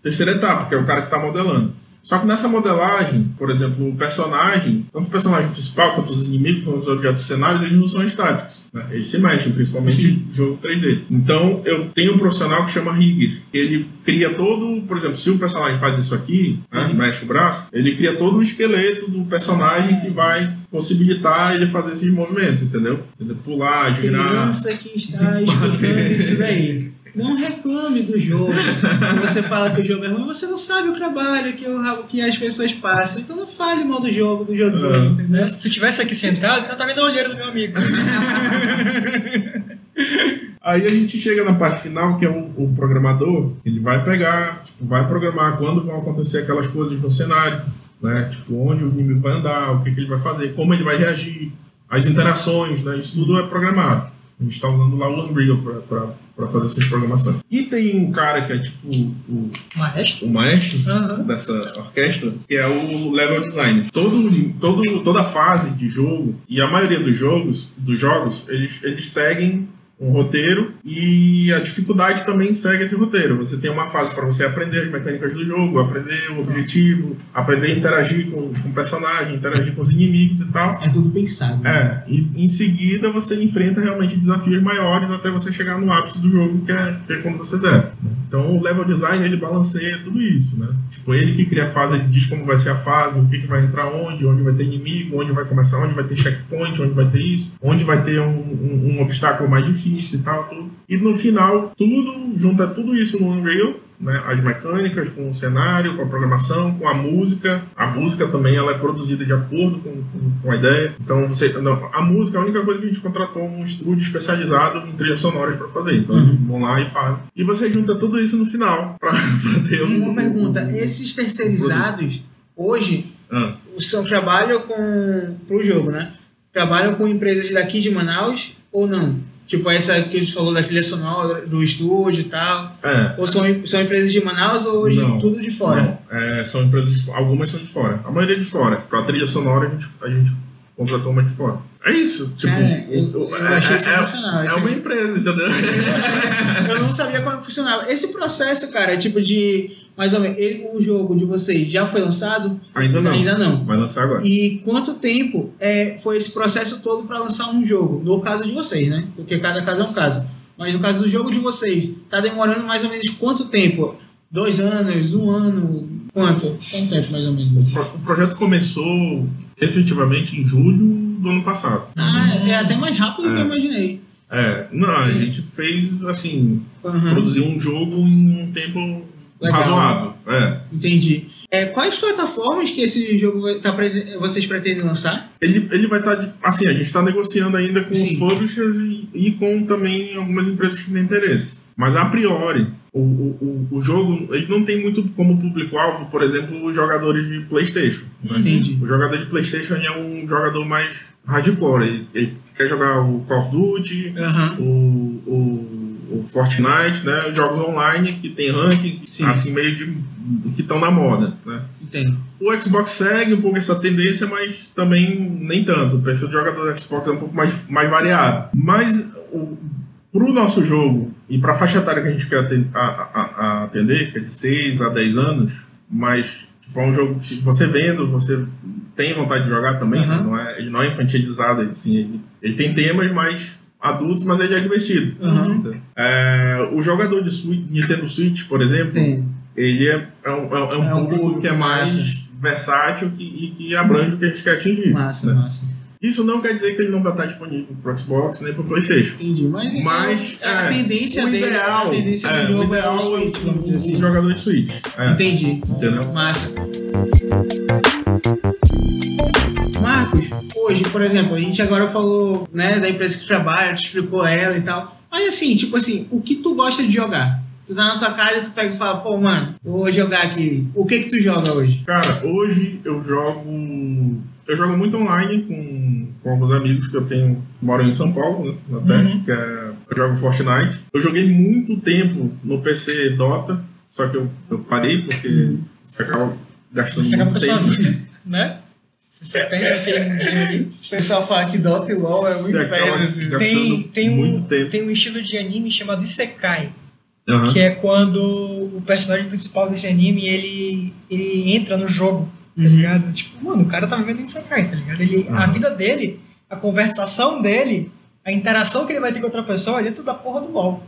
terceira etapa, que é o cara que tá modelando. Só que nessa modelagem, por exemplo, o personagem, tanto o personagem principal quanto os inimigos, quanto os objetos cenários, eles não são estáticos. né? Eles se mexem, principalmente Sim. jogo 3D. Então, eu tenho um profissional que chama Rigger. Ele cria todo, por exemplo, se o personagem faz isso aqui, né, Uhum. mexe o braço, ele cria todo o esqueleto do personagem que vai possibilitar ele fazer esses movimentos, entendeu? Ele pular, girar. Criança que está escutando isso daí. Não reclame do jogo. Quando você fala que o jogo é ruim, você não sabe o trabalho que, o, que as pessoas passam. Então não fale mal do jogo, do joguinho, É. entendeu? Se tu tivesse aqui sentado, você não tá vendo a olheira do meu amigo. Aí a gente chega na parte final, que é o, o programador, ele vai pegar, tipo, vai programar quando vão acontecer aquelas coisas no cenário. né? Tipo, onde o inimigo vai andar, o que, que ele vai fazer, como ele vai reagir, as interações, né? Isso tudo é programado. A gente está usando lá o Unreal para fazer essas programações. E tem um cara que é tipo o, Maestro? o maestro Aham. dessa orquestra, que é o level design. Todo, todo, toda fase de jogo e a maioria dos jogos, dos jogos, eles, eles seguem um roteiro e a dificuldade também segue esse roteiro. Você tem uma fase para você aprender as mecânicas do jogo, aprender o objetivo, aprender a interagir com, com o personagem, interagir com os inimigos e tal. É tudo pensado. né? É, e em seguida você enfrenta realmente desafios maiores até você chegar no ápice do jogo, que é, que é quando você zera. Então o level design ele balanceia tudo isso, né? Tipo, ele que cria a fase, ele diz como vai ser a fase, o que, que vai entrar onde, onde vai ter inimigo, onde vai começar, onde vai ter checkpoint, onde vai ter isso, onde vai ter um, um, um obstáculo mais difícil e tal, tudo. E no final, tudo, junta tudo isso no Unreal, né, as mecânicas, com o cenário, com a programação, com a música. A música também ela é produzida de acordo com, com, com a ideia. Então, você, não, a música é a única coisa que a gente contratou um estúdio especializado em trilhas sonoras para fazer. Então, eles vão lá e fazem. E você junta tudo isso no final para ter um. Uma pergunta, esses terceirizados, hoje, Ah, são, trabalham com, pro jogo, né? Trabalham com empresas daqui de Manaus ou não? Tipo essa que a gente falou da trilha sonora, do estúdio e tal. é. Ou são, são empresas de Manaus ou hoje Não, tudo de fora? Não, é, são empresas de. Algumas são de fora. A maioria é de fora. Para trilha sonora, a gente, a gente contratou uma de fora. É isso. Tipo, Cara, eu- eu achei é, sensacional. é, é uma empresa, entendeu? Eu não sabia como funcionava. Esse processo, cara, tipo de. Mais ou menos, ele- o jogo de vocês já foi lançado? Ainda não. Ainda não. Vai lançar agora. E quanto tempo é, foi esse processo todo para lançar um jogo? No caso de vocês, né? Porque cada caso é um caso. Mas no caso do jogo de vocês, tá demorando mais ou menos quanto tempo? Dois anos, um ano? Quanto? Quanto tempo mais ou menos? O pro- o projeto começou efetivamente em julho do ano passado. Ah, é até mais rápido do que eu É. imaginei. É, não, a gente fez assim, Aham, produziu um jogo em um tempo Legal. razoável. É. entendi. É, quais plataformas que esse jogo vai tá, vocês pretendem lançar? Ele, ele vai estar. assim, a gente está negociando ainda com os Sim. publishers e, e com também algumas empresas que têm interesse. Mas a priori, o, o, o- jogo ele não tem muito como público-alvo, por exemplo, os jogadores de PlayStation. né? Entendi. O jogador de PlayStation é um jogador mais hardcore. Ele, ele quer jogar o Call of Duty, Aham. o, o, o Fortnite, né? Os jogos online que tem ranking, Sim. assim, meio de. que estão na moda. Né? Entendo. O Xbox segue um pouco essa tendência, mas também nem tanto. O perfil do jogador do Xbox é um pouco mais, mais variado. Mas o, pro nosso jogo e pra faixa etária que a gente quer atender, que é de 6 a 10 anos, mas tipo, é um jogo que você vendo, você tem vontade de jogar também, né? não é, ele não é infantilizado, assim, ele, ele tem temas mais adultos, mas ele é divertido. Aham. É, o jogador de Switch, Nintendo Switch, por exemplo, Tem. ele é, é um, é um É um público que é mais massa. versátil que, e que abrange o que a gente quer atingir. Massa, né? massa. Isso não quer dizer que ele não vai estar disponível para Xbox nem para PlayStation. Entendi. Mas, então, Mas a é, tendência o dele, ideal, a tendência é, do jogo o ideal é o é Switch, vamos dizer o, assim. o jogador de Switch. É, Entendi. entendeu? Massa. Marcos, hoje, por exemplo, a gente agora falou, né, da empresa que trabalha, te explicou ela e tal. Mas assim, tipo assim, o que tu gosta de jogar? Tu tá na tua casa e tu pega e fala, pô, mano, eu vou jogar aqui. O que que tu joga hoje? Cara, hoje eu jogo. Eu jogo muito online com, com alguns amigos que eu tenho que moram em São Paulo, né? Até, Uhum. que é, eu jogo Fortnite. Eu joguei muito tempo no PC Dota, só que eu, eu parei porque você acaba gastando Você acaba muito com a sua tempo. vida, né? Você se perde naquele mundinho ali. O pessoal fala que Dota e LoL é muito gastando Tem, tem, um, tempo. tem um estilo de anime chamado Isekai, Aham. que é quando o personagem principal desse anime, ele, ele entra no jogo, tá Uhum. ligado? Tipo, mano, o cara tá vivendo em Isekai, tá ligado? Ele, A Aham. vida dele, a conversação dele, a interação que ele vai ter com outra pessoa é dentro da porra do LoL.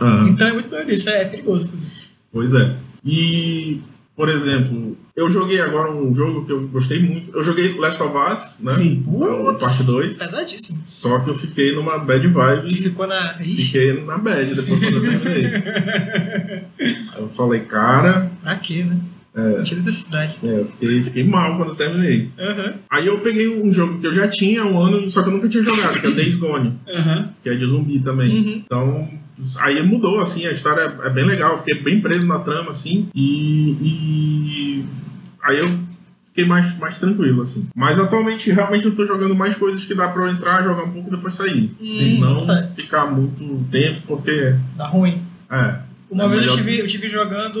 Aham. Então é muito doido isso, é perigoso, inclusive. Pois é. E, por exemplo, eu joguei agora um jogo que eu gostei muito. Eu joguei Last of Us, né? Sim. O parte 2. Pesadíssimo. Só que eu fiquei numa bad vibe E ficou na. Ixi, Fiquei na bad depois Sim. quando eu terminei. Aí eu falei, cara, pra quê, né? É. Não tinha necessidade. é, eu fiquei, fiquei mal quando eu terminei. Aham. Aí eu peguei um jogo que eu já tinha há um ano, só que eu nunca tinha jogado, que é Days Gone, Aham. que é de zumbi também. Uhum. Então, aí mudou, assim, a história é bem legal, eu fiquei bem preso na trama, assim, e, e aí eu fiquei mais, mais tranquilo, assim. Mas atualmente, realmente, eu tô jogando mais coisas que dá pra eu entrar, jogar um pouco e depois sair. e não certo. ficar muito tempo, porque. Dá ruim. É. Uma é vez eu melhor- tive, eu tive jogando.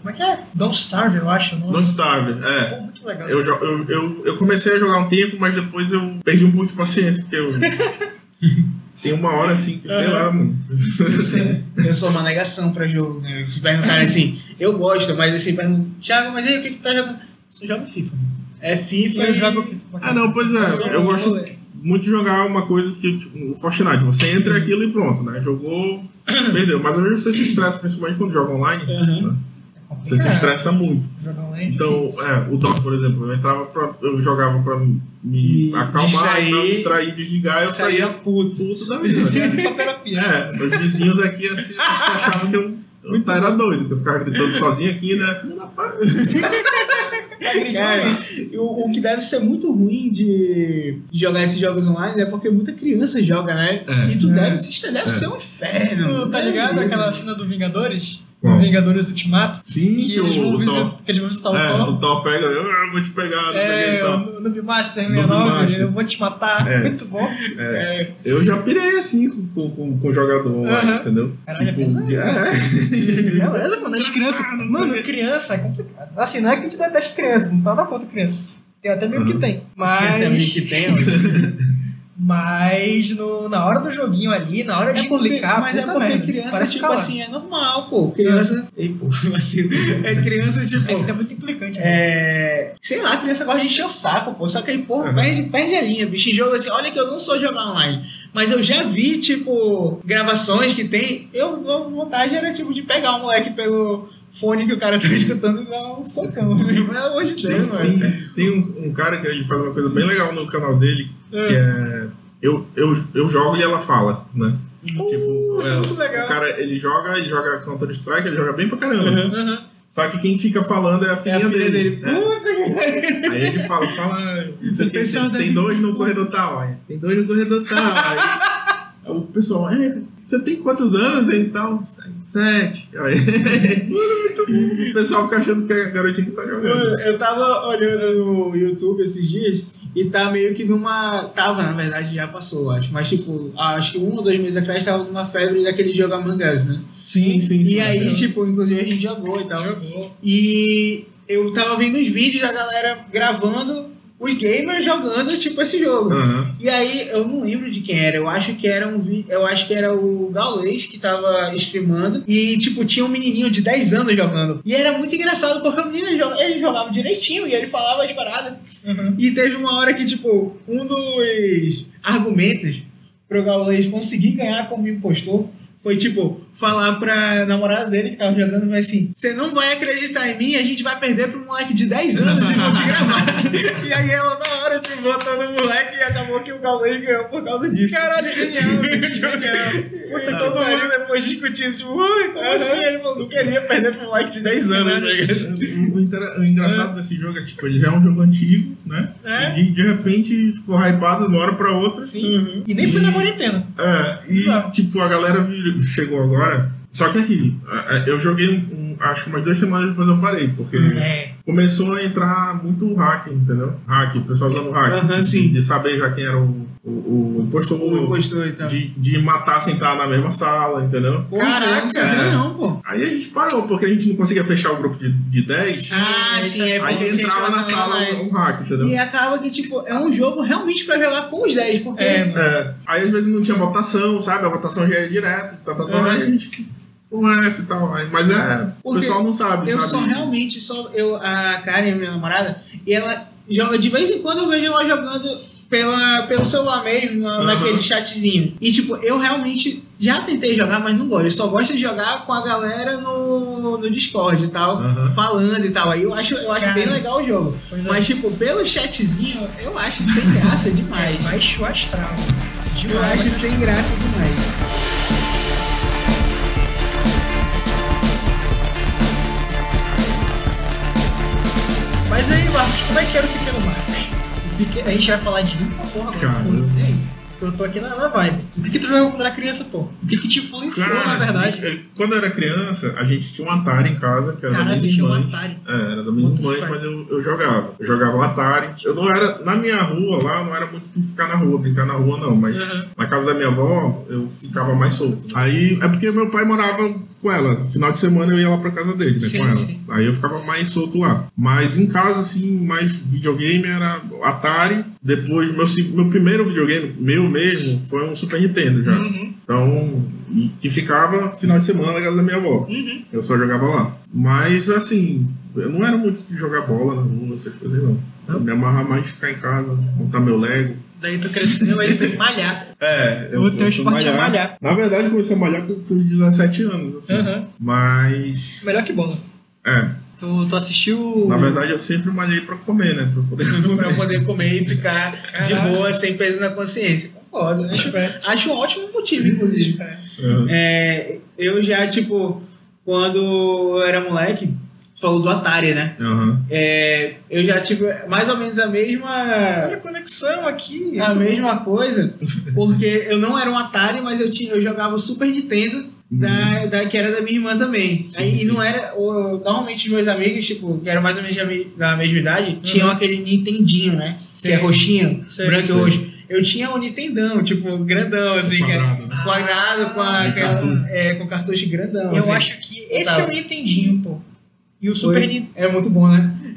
Como é que é? Don't Starve, eu acho. Não, Don't Starve, é. Pô, muito legal. Eu, eu, eu, eu comecei a jogar um tempo, mas depois eu perdi um pouco de paciência, porque eu. Tem uma hora assim que, sei lá, mano. Eu sei, eu sou uma negação pra jogo, né? Se perguntarem assim, eu gosto, mas assim, perguntam, Thiago, mas aí o que que tu tá jogando? Eu só jogo FIFA. mano. É FIFA eu e... jogo FIFA. Ah, não, pois Só é. Eu gosto muito de jogar uma coisa que, tipo, o Fortnite. Você entra aquilo e pronto, né? Jogou, perdeu. Mas às vezes você se estressa, principalmente quando joga online. Uhum. né? Você se estressa muito. Jogar online. Então, é, o Dota, por exemplo, eu entrava pra. Eu jogava pra me Me acalmar, distrair. pra me distrair, desligar, eu saía Saía puto. puto da vida. Só terapia. É, meus vizinhos aqui assim, achavam que eu, eu era doido, que eu ficava gritando sozinho aqui, né? Cara, e o, o que deve ser muito ruim de, jogar esses jogos online é porque muita criança joga, né? É. E tu É. deve, se- deve É. ser um inferno. Tu tá ligado aquela cena do Vingadores? Qual? Vingadores Ultimato? Sim, Que eles vão, o visitar, que eles vão visitar o É, Thor. o Thor pega, eu, eu vou te pegar, não que É, o Noob Master Noob 69, Master. eu vou te matar. É. Muito bom. É, eu já pirei assim com, com, com, com o jogador online, Aham. entendeu? Caralho, é pesado. é. Beleza, quando as crianças. Mano, criança é complicado. Assim, não é que a gente deteste criança, não tá na conta criança. Tem até meio que Uhum. tem. Tem também Mas. que tem. Mas no, na hora do joguinho ali, na hora de É porque, implicar, mas é porque merda, criança, parece tipo calar. assim, é normal, pô. Criança. Ei, pô, vacilo. É criança, tipo. É que tá muito implicante. né? É. Sei lá, criança gosta de encher o saco, pô. Só que aí, pô, Uhum. perde, perde a linha, bicho. Em jogo assim, olha que eu não sou de jogar online. Mas eu já vi, tipo, gravações que tem. Eu, a vontade era, tipo, de pegar um moleque pelo fone que o cara tá escutando e dar um socão. Assim, pelo amor de Sim, Deus, mano. sim. Tem um, um cara que ele faz uma coisa bem legal no canal dele, que é. Eu, eu, eu jogo e ela fala, né? Uh, isso é muito legal. O cara, ele joga, ele joga Counter-Strike, ele joga bem pra caramba. Uhum. Só que quem fica falando é a É filha, a filha dele. né? Puta que Aí ele fala, fala, não sei o que, pessoal tem, tem dois no corredor tal, aí, tem dois no corredor tal. Aí, o pessoal, é, você tem quantos anos e tal? Sete. Aí, o pessoal fica achando que é a garotinha que tá jogando. Mano, eu tava olhando no YouTube esses dias e tá meio que numa. Tava, na verdade, já passou, acho. Mas, tipo, acho que um ou dois meses atrás tava numa febre daquele jogo Among Us, né? Sim, sim, sim. E aí, é. tipo, inclusive a gente jogou e tal. Jogou. E eu tava vendo os vídeos da galera gravando os gamers jogando, tipo, esse jogo. Aham. E aí, eu não lembro de quem era. Eu acho que era um eu acho que era o Gaulês que tava streamando. E, tipo, tinha um menininho de 10 anos jogando. E era muito engraçado, porque o menino ele jogava direitinho e ele falava as paradas. Uhum. E teve uma hora que, tipo, um dos argumentos pro Gaulês conseguir ganhar como impostor foi, tipo, falar pra namorada dele que tava jogando, mas assim, você não vai acreditar em mim, a gente vai perder pro moleque de 10 anos e vão te gravar. e aí ela, na hora, tipo, votou no moleque e acabou que o Gaulês ganhou por causa disso. Caralho, genial, genial. Puta, todo mundo depois discutindo, tipo, ui, como assim? Ele falou, não queria perder pro moleque de 10 anos, tá ligado? O, engraçado desse jogo é tipo, ele já é um jogo antigo, né? É. E de, de repente ficou hypado de uma hora pra outra. Sim. E nem foi na quarentena. É, e Bizarro. tipo, a galera chegou agora. Só que aqui, eu joguei um, um- acho que umas duas semanas depois eu parei, porque É. começou a entrar muito hack, entendeu? Hack, o pessoal usando hack. Aham, de, sim. de saber já quem era o, o, o impostor. O impostor e tal. De, de matar sem estar na mesma sala, entendeu? Caraca, não sabia é. não, pô. Aí a gente parou, porque a gente não conseguia fechar o grupo de, de 10. Ah, sim, é porque Aí tinha entrava na sala online. um hack, entendeu? E acaba que, tipo, é um jogo realmente pra jogar com os 10, porque É. É, aí às vezes não tinha votação, sabe? A votação já ia direto, tá, tá, tá, Uhum. aí a gente conversa e tal. Mas é, o Porque pessoal não sabe, eu sabe? só realmente, só eu, a Karen, minha namorada, e ela joga, de vez em quando eu vejo ela jogando pela, pelo celular mesmo, na- Uhum. naquele chatzinho. E, tipo, eu realmente já tentei jogar, mas não gosto. Eu só gosto de jogar com a galera no, no Discord e tal, Uhum. falando e tal. Aí eu acho, eu acho Cara. bem legal o jogo. Pois é. Mas, tipo, pelo chatzinho, eu acho sem graça demais. Baixo astral. Eu Demais. acho sem graça demais. Aí, Marcos, como é que era o Pequeno Marcos? A gente vai falar de limpa porra, Cara. É eu tô aqui na, na vibe. O que, que tu jogava quando era criança, pô? O que, que te influenciou, Cara, na verdade? eh, Quando eu era criança, a gente tinha um Atari em casa, que era Caralho, da minhas tinha um. Atari. É, era da irmãs, fuck? mas eu, eu jogava. Eu jogava o Atari. Eu não era. Na minha rua lá, não era muito de ficar na rua, brincar na rua, não. Mas Uhum. na casa da minha avó, eu ficava mais solto. Aí é porque meu pai morava com ela. Final de semana eu ia lá pra casa dele, né? Sim, com ela. sim. Aí eu ficava mais solto lá. Mas em casa, assim, mais videogame era Atari. Depois, meu, meu primeiro videogame, meu mesmo, foi um Super Nintendo já. Uhum. Então, que ficava final de semana na casa da minha avó. Uhum. Eu só jogava lá. Mas, assim, eu não era muito de jogar bola na rua, essas coisas, não. Eu me amarrava mais de ficar em casa, montar meu Lego. Daí tu cresceu, aí foi malhar. É, O teu fui esporte é malhar. Na verdade, eu comecei a malhar com, com 17 anos, assim. Uhum. Mas, Melhor que bola. é, Tu, tu assistiu. na verdade eu sempre malhei pra comer, né? Pra poder pra poder comer e ficar de boa, sem peso na consciência. Concordo. Acho, Esperto. acho um ótimo motivo, inclusive. É. Eu já, tipo, quando eu era moleque, tu falou do Atari, né? Aham. É, eu já tive mais ou menos a mesma Olha a conexão aqui. a mesma coisa, porque eu não era um Atari, mas eu, tinha, eu jogava o Super Nintendo, da, da, que era da minha irmã também. Sim, Aí, sim. E não era. normalmente os meus amigos, tipo, que eram mais ou menos da me- da mesma idade, tinham aquele Nintendinho, né? Sim. Que é roxinho, branco e roxo. Eu tinha o Nintendão, tipo, grandão, assim, que é Quadrado, né? quadrado com, a, cartucho. é, com cartucho grandão. Eu assim. acho que esse Tá. é o Nintendinho, pô. E o Super, Nintendo, É muito bom, né?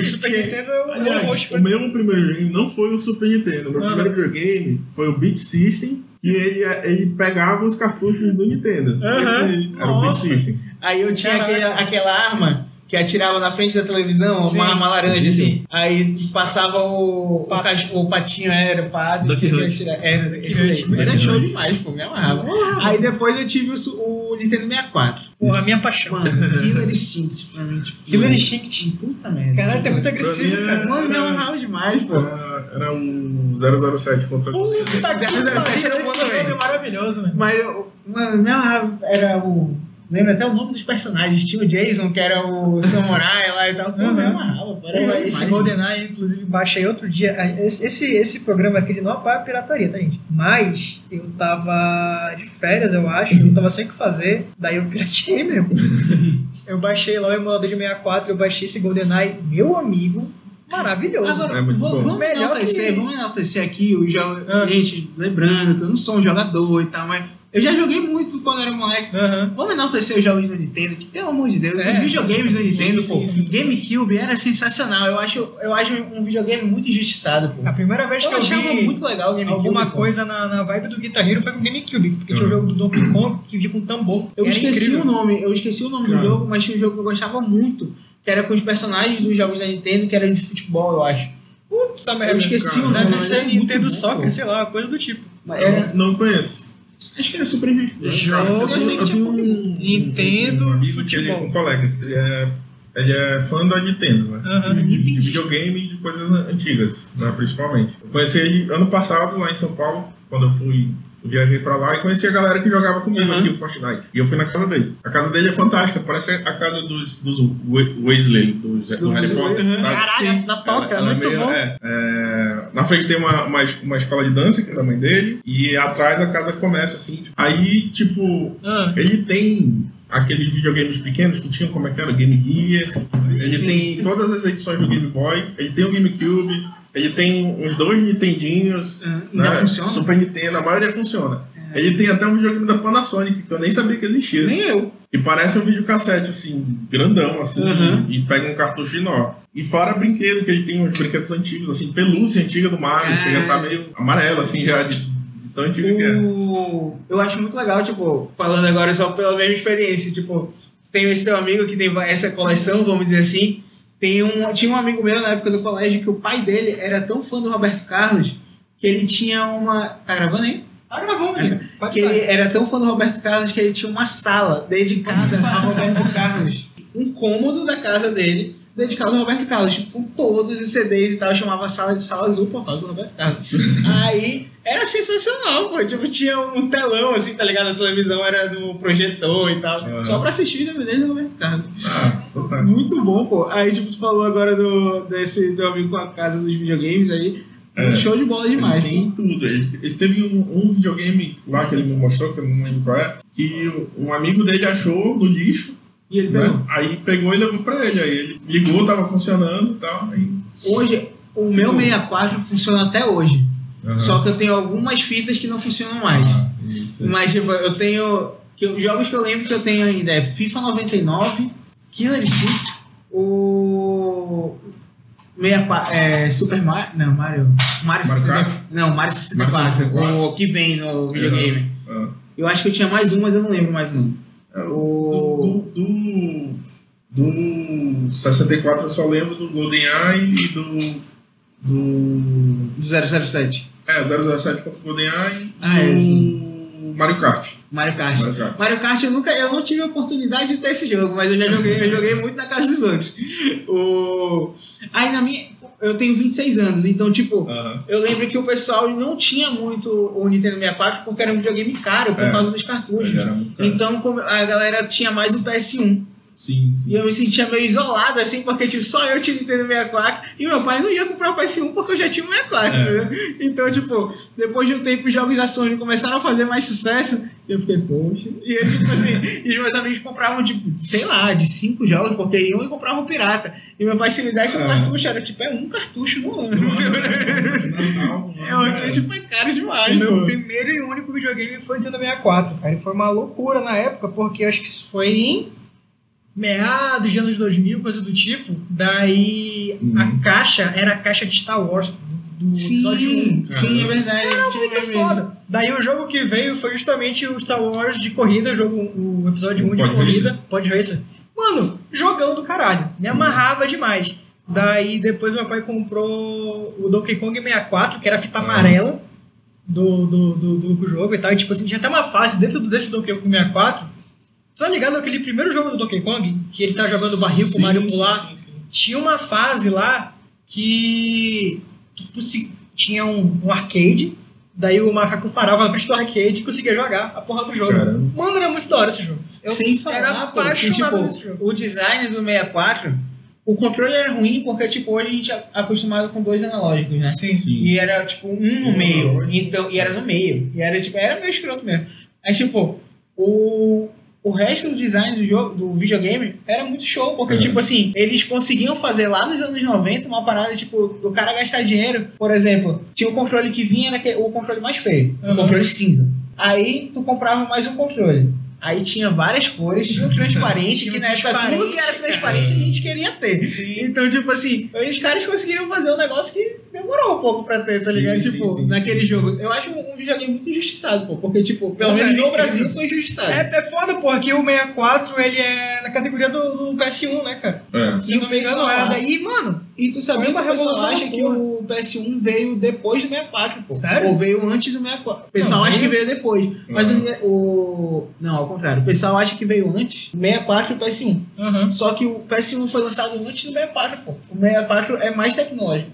o Super Nintendo é o- o Aliás, roxo o meu primeiro videogame não foi o Super Nintendo. O meu Aham. primeiro videogame foi o Beat System, que ele, ele pegava os cartuchos do Nintendo. Aham. Ele- Era o Beat. System. Aí eu tinha aquele- aquela arma que atirava na frente da televisão, Sim. uma arma laranja, Sim. assim. Aí passava o, o, Pato. cach- o patinho era o pato, Duck que Hunt. atirar. Era. Hunt. Mas era show demais, pô, me amarrava. Aí depois eu tive o, o Nintendo 64. Porra, a minha paixão. Mano, Killer Instinct pra mim, tipo. Killer Instinct. Puta merda. Caralho, tá muito Pra agressivo, é- cara. Mano, me amarrava demais, pô. Era, era um 007 contra Puta que 007 era pariu, bom esse também. é maravilhoso, mano. Mas eu, mano, me amarrava, era o. Lembra até o nome dos personagens. Tinha o Jason, que era o samurai lá e tal. Pô, Uhum. amarrava. pô, Era esse GoldenEye, inclusive, baixei outro dia. Ah, Esse, esse, esse programa aqui ele não apoia a pirataria, tá, gente? Mas eu tava de férias, eu acho, não tava sem o que fazer, daí eu pirateei mesmo. eu baixei lá o emulador de 64, eu baixei esse GoldenEye, meu amigo, maravilhoso. Agora, É muito vamos, bom. vamos Melhor enaltecer, que- vamos enaltecer aqui o jogo. Ah. Gente, lembrando que eu não sou um jogador e tal, mas eu já joguei muito quando era moleque. Aham. Vamos enaltecer os jogos da Nintendo, que pelo amor de Deus, É. os videogames da Nintendo, sim, pô. sim. GameCube era sensacional. Eu acho, eu acho um videogame muito injustiçado, pô. A primeira vez que Eu eu achava vi muito legal o GameCube. alguma pô. coisa na, na vibe do Guitar Hero foi com o GameCube, porque tinha o Uhum. jogo do Donkey Kong que vinha com tambor. Eu Era esqueci incrível. o nome, eu esqueci o nome do Cara. jogo, mas tinha um jogo que eu gostava muito, que era com os personagens dos jogos da Nintendo, que era de futebol, eu acho. Putz, merda. Eu esqueci cara. o nome, Deve ser era muito Nintendo bom, Soccer, pô. sei lá, coisa do tipo. Mas Era, não conheço. Acho que era Super Nintendo. Jogo Eu sei que tinha tenho um, Nintendo, um amigo futebol. Que ele, um colega, ele é, ele é fã da Nintendo, né? Aham. De videogame e de coisas antigas, né, principalmente. Eu conheci ele ano passado lá em São Paulo, quando eu fui. Eu viajei pra lá e conheci a galera que jogava comigo Uhum. aqui o Fortnite. E eu fui na casa dele. A casa dele é fantástica, parece a casa dos, dos We- Weasley, dos, do, Do Harry Potter, uhum. sabe? Caralho, na toca, Ela- ela é muito meio- bom. é, é, na frente tem uma, uma, uma escola de dança, que é da mãe dele, e atrás a casa começa assim. tipo, Aí, tipo, Ah, ele tem aqueles videogames pequenos que tinham, como é que era? Game Gear. Ele tem todas as edições do Game Boy. Ele tem o GameCube. Ele tem uns dois Nintendinhos. Ah, ainda né? funciona? Super Nintendo, a maioria funciona. Ele tem até um videogame da Panasonic, que eu nem sabia que existia. Nem eu. E parece um videocassete, assim, grandão, assim, Uhum. e pega um cartucho enorme. E fora brinquedo, que ele tem uns brinquedos antigos, assim, pelúcia antiga do Mario, Ah. chega a estar meio amarelo, assim, já de, de tão antigo que é. Eu acho muito legal, tipo, falando agora só pela mesma experiência, tipo, tem esse teu amigo que tem essa coleção, vamos dizer assim. Tem um, tinha um amigo meu na época do colégio que o pai dele era tão fã do Roberto Carlos que ele tinha uma. Tá gravando aí? tá gravando, amigo. Pode que ele era tão fã do Roberto Carlos que ele tinha uma sala dedicada ao Roberto Carlos. Um cômodo da casa dele dedicado ao Roberto Carlos, tipo, com todos os CDs e tal, chamava sala de sala azul por causa do Roberto Carlos. Aí era sensacional, pô, tipo, tinha um telão assim, tá ligado? A televisão era no projetor e tal, Aham. só pra assistir os DVDs do Roberto Carlos. Ah, fantástico. Muito bom, pô. Aí, tipo, tu falou agora do, desse teu amigo com a casa dos videogames aí. É. Show de bola demais. Ele tem tudo. Ele, ele teve um, um videogame lá que ele me mostrou, que eu não lembro qual é, que um amigo dele achou no lixo, E ele né? pegou. Aí pegou e levou pra ele. Aí ele ligou, tava funcionando e tal. Aí, Hoje, o meu 64 funciona até hoje. Aham. Só que eu tenho algumas fitas que não funcionam mais. Ah. Mas, tipo, eu tenho. Que, os jogos que eu lembro que eu tenho ainda é FIFA 99, Killer Instinct, o. 64, é, Super Mario. Não, Mario. Mario Mario 64. Kart? Não, Mario 64. Mario 64. O que vem no videogame. Ah. Eu acho que eu tinha mais um, mas eu não lembro mais não. É, O- do, do 64 eu só lembro do GoldenEye e do. Do. Do 007. É, 007 contra o GoldenEye Ah, e é, do Mario Kart. Mario Kart. Mario Kart. Mario Kart eu nunca eu não tive a oportunidade de ter esse jogo, mas eu já joguei, eu joguei muito na casa dos outros. O aí na minha eu tenho 26 anos, então tipo, Aham. eu lembro que o pessoal não tinha muito o Nintendo 64 porque era um videogame caro por É. causa dos cartuchos. Então a galera tinha mais o PS1. Sim, sim. E eu me sentia meio isolado, assim, porque tipo, só eu tinha Nintendo 64 e meu pai não ia comprar o PS1 porque eu já tinha o 64. É. entendeu? Então, tipo, depois de um tempo os jogos da Sony começaram a fazer mais sucesso e eu fiquei, poxa. E eu, tipo assim, e os meus amigos compravam, tipo, sei lá, de cinco jogos, porque iam e compravam pirata. E meu pai, se me desse um É. cartucho, era tipo, é um cartucho no ano. Natal, É, né? tipo, é caro demais, O meu pô. primeiro e único videogame foi o Nintendo 64, cara. E foi uma loucura na época, porque eu acho que isso foi em meados de anos 2000, coisa do tipo. Daí Uhum. a caixa era a caixa de Star Wars, do, do episódio 1. Sim, sim, é verdade. Era Muito foda. Daí o jogo que veio foi justamente o Star Wars de corrida, o, jogo, o episódio 1 de Pod corrida, Pod Racer. Mano, jogão do caralho. Me amarrava demais. Daí depois meu pai comprou o Donkey Kong 64, que era a fita Ah. amarela do, do, do, do jogo e tal. E tipo assim, tinha até uma fase dentro desse Donkey Kong 64. Tá ligado aquele primeiro jogo do Donkey Kong? Que ele tá jogando barril pro Sim, Mario sim, pular? sim, sim. tinha uma fase lá que tinha um, um arcade, daí o macaco parava na frente do arcade e conseguia jogar a porra do jogo. Caramba. Mano, era muito da hora esse jogo. Eu Sem falar, era apaixonado tipo, nesse jogo. o design do 64, o controle era ruim porque, tipo, hoje a gente é acostumado com dois analógicos, né? Sim, sim. E era, tipo, um no meio. Então, e era no meio. E era, tipo, era meio escroto mesmo. Aí, tipo, o, o resto do design do jogo, do videogame, era muito show. Porque, É. tipo assim, eles conseguiam fazer lá nos anos 90 uma parada, tipo, do cara gastar dinheiro. Por exemplo, tinha o controle que vinha, era o controle mais feio. O Uhum. controle cinza. Aí, tu comprava mais um controle. Aí tinha várias cores, tinha o transparente, Tinha que o na época tudo que era cara. transparente a gente queria ter. Então, tipo assim, os caras conseguiram fazer um negócio que demorou um pouco pra ter, tá ligado? sim, tipo, sim, naquele sim. jogo. Eu acho um videogame muito injustiçado, pô. Porque, tipo, pelo Não, menos é no incrível. Brasil foi injustiçado. É, é foda, porra, que o 64 ele é na categoria do, do PS1, né, cara? É. Se não me engano, é. Daí, mano, E tu sabia uma o pessoal revolução acha que o PS1 veio depois do 64, pô. Sério? Ou veio antes do 64. O pessoal Não, acha que veio- depois. Mas Uhum. o, o- Não, ao contrário. O pessoal acha que veio antes, o 64 e o PS1. Uhum. Só que o PS1 foi lançado antes do 64, pô. O 64 é mais tecnológico.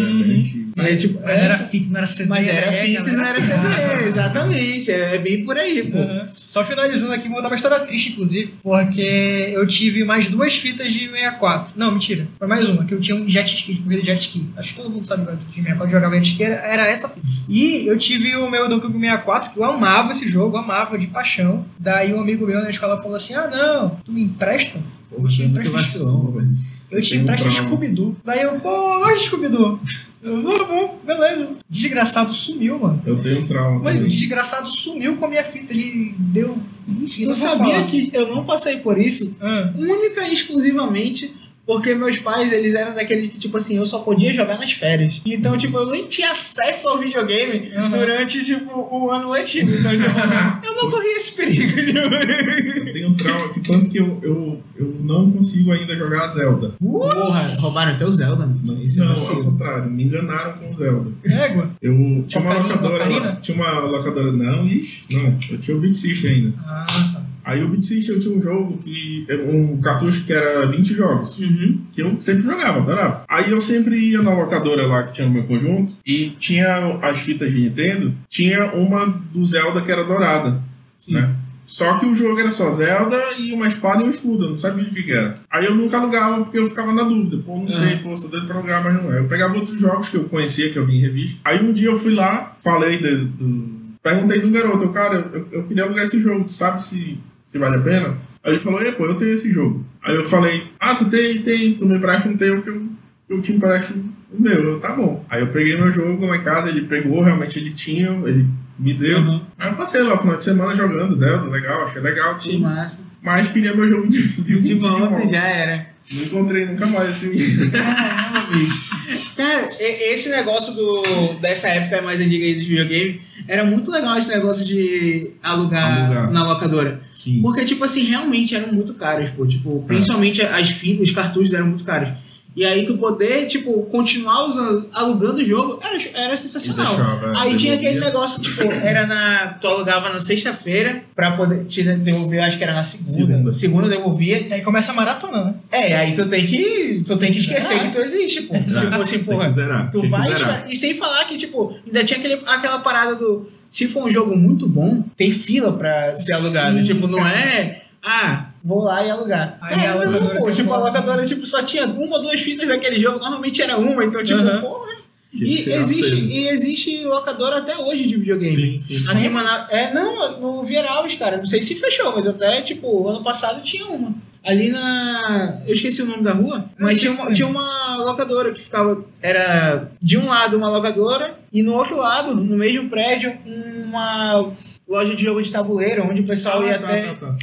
Assim. Parece um evento. É, tipo, Mas é- era fita, não era CD. Mas era né, fita e não galera? era CD, exatamente. É bem por aí, pô. Uhum. Só finalizando aqui, vou contar uma história triste, inclusive, porque eu tive mais duas fitas de 64. Não, mentira. Foi mais uma, que eu tinha um jet ski, de corrida de jet ski. Acho que todo mundo sabe de 64 jogava jet ski, era, era essa fita. E eu tive o meu Donkey Kong 64, que eu amava esse jogo, amava de paixão. Daí um amigo meu na escola falou assim: Ah, não, tu me empresta? Você é muito vacilão, velho. Eu te um empresto. Scooby-Doo. Daí eu, pô, eu gosto de Scooby-Doo. Eu, "Tá bom, beleza. Desgraçado sumiu, mano. Eu tenho um trauma. Mano, o desgraçado sumiu com a minha fita. Ele deu. Enfim, Tu não vou sabia falar. que eu não passei por isso Ah, única e exclusivamente porque meus pais, eles eram daquele que, tipo assim, eu só podia jogar nas férias. Então, tipo, eu nem tinha acesso ao videogame Uhum. durante, tipo, o ano letivo. Então, tipo, eu não corria esse perigo. tipo. Eu tenho um trauma que tanto que eu, eu, eu não consigo ainda jogar Zelda. Porra, roubaram teu Zelda, mano. Isso é não, ao vacilo. contrário, me enganaram com o Zelda. égua. Eu tinha uma locadora. Tinha uma locadora. Não, ixi, não. Eu tinha o Beat System ainda. Ah, tá. Aí o Beat System eu tinha um jogo que. Um cartucho que era 20 jogos. Uhum. que eu sempre jogava, adorava. Aí eu sempre ia na locadora lá que tinha no meu conjunto e tinha as fitas de Nintendo, tinha uma do Zelda que era dourada, Sim. né? Só que o jogo era só Zelda e uma espada e um escudo, eu não sabia de que era. Aí eu nunca alugava porque eu ficava na dúvida. Pô, não sei, pô, sou doido pra alugar, mas não é. Eu pegava outros jogos que eu conhecia, que eu vi em revista. Aí um dia eu fui lá, falei do. do- Perguntei do garoto, eu, cara, eu, eu queria alugar esse jogo, tu sabe se, se vale a pena? Aí ele falou, e pô, eu tenho esse jogo. Aí eu falei, ah, tu tem, tem, tu me empresta um teu que eu, que eu te empresto o meu. Eu, tá bom. Aí eu peguei meu jogo lá em casa, ele pegou, realmente ele tinha, ele me deu. Uhum. Aí eu passei lá o final de semana jogando Zelda, legal, achei legal. Tudo. massa. Mas queria meu jogo de, de, De Digimon. volta já era. Não encontrei nunca mais esse. Caramba, bicho. Cara, esse negócio do, dessa época mais antiga aí dos videogames, era muito legal esse negócio de alugar, Alugar. na locadora. Sim. Porque, tipo assim, realmente eram muito caros, pô. Tipo, principalmente as fitas, os cartuchos eram muito caros. E aí tu poder, tipo, continuar usando, alugando o jogo, era, era sensacional. Deixava, Aí tinha aquele negócio, tipo, era na. Tu alugava na sexta-feira pra poder te devolver, acho que era na segunda. Segunda. Segunda devolvia. E aí começa a maratona, né? É, aí tu tem que. Tu tem que esquecer Zerar. que tu existe, pô. Exato, Tipo assim, porra. zerar, Tu vai. E sem falar que, tipo, ainda tinha aquele, aquela parada do. Se for um jogo muito bom, tem fila pra ser alugado. Sim, tipo, não cara. é. Ah, vou lá e alugar. Aí é, a locadora pô, tipo, a uma- locadora tipo, só tinha uma ou duas fitas daquele jogo, normalmente era uma, então, tipo, Aham. porra. Que E existe, e existe locadora até hoje de videogame. Sim, sim. Aqui em Manaus. É, não, no Vieralves, cara. Não sei se fechou, mas até, tipo, ano passado tinha uma. Ali na. Eu esqueci o nome da rua, mas tinha uma, tinha uma locadora que ficava. Era de um lado uma locadora e no outro lado, no mesmo prédio, uma loja de jogo de tabuleiro, onde o pessoal ia Ah, tá, até. tá, tá.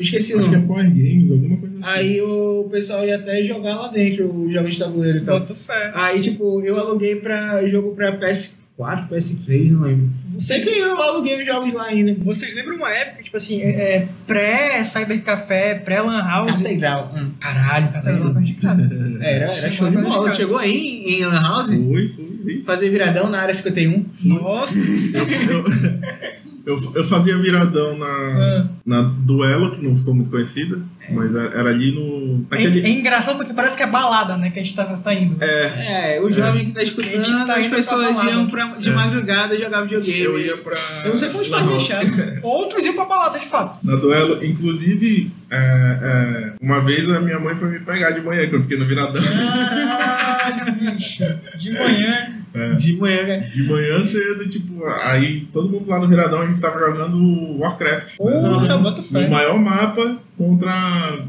Eu esqueci Acho que é. Power Games, alguma coisa assim. Aí o pessoal ia até jogar lá dentro os jogos de tabuleiro e tal. Boto fé. Aí, tipo, eu aluguei pra jogo pra PS4, PS3, não lembro. Sei que eu aluguei os jogos lá ainda. Vocês lembram uma época, tipo assim, é, é, pré-cybercafé, pré-lan house? Catedral. Hum. Caralho, catedral tá de cara. Era, era Chegou show de bola. Chegou aí em, em Lan House, Foi, foi. Fazer viradão na área 51. Nossa, Eu, eu, eu fazia viradão na, Ah. na Duelo, que não ficou muito conhecida, mas era era ali no. é, Naquele, é engraçado porque parece que é balada, né, que a gente tá, tá indo. é, É, o jovem que tá gente escutando, tá as pra pessoas balada. iam pra, de É. madrugada jogar videogame. eu ia pra. Eu não sei como os Lan pais deixaram. Outros iam pra balada, de fato. Na Duelo, inclusive, é, é, uma vez a minha mãe foi me pegar de manhã, que eu fiquei no viradão. Caralho, bicho. De manhã. É, De manhã, né? de manhã cedo, tipo, aí todo mundo lá no viradão a gente tava jogando Warcraft. né? Porra, boto no fé. maior mapa contra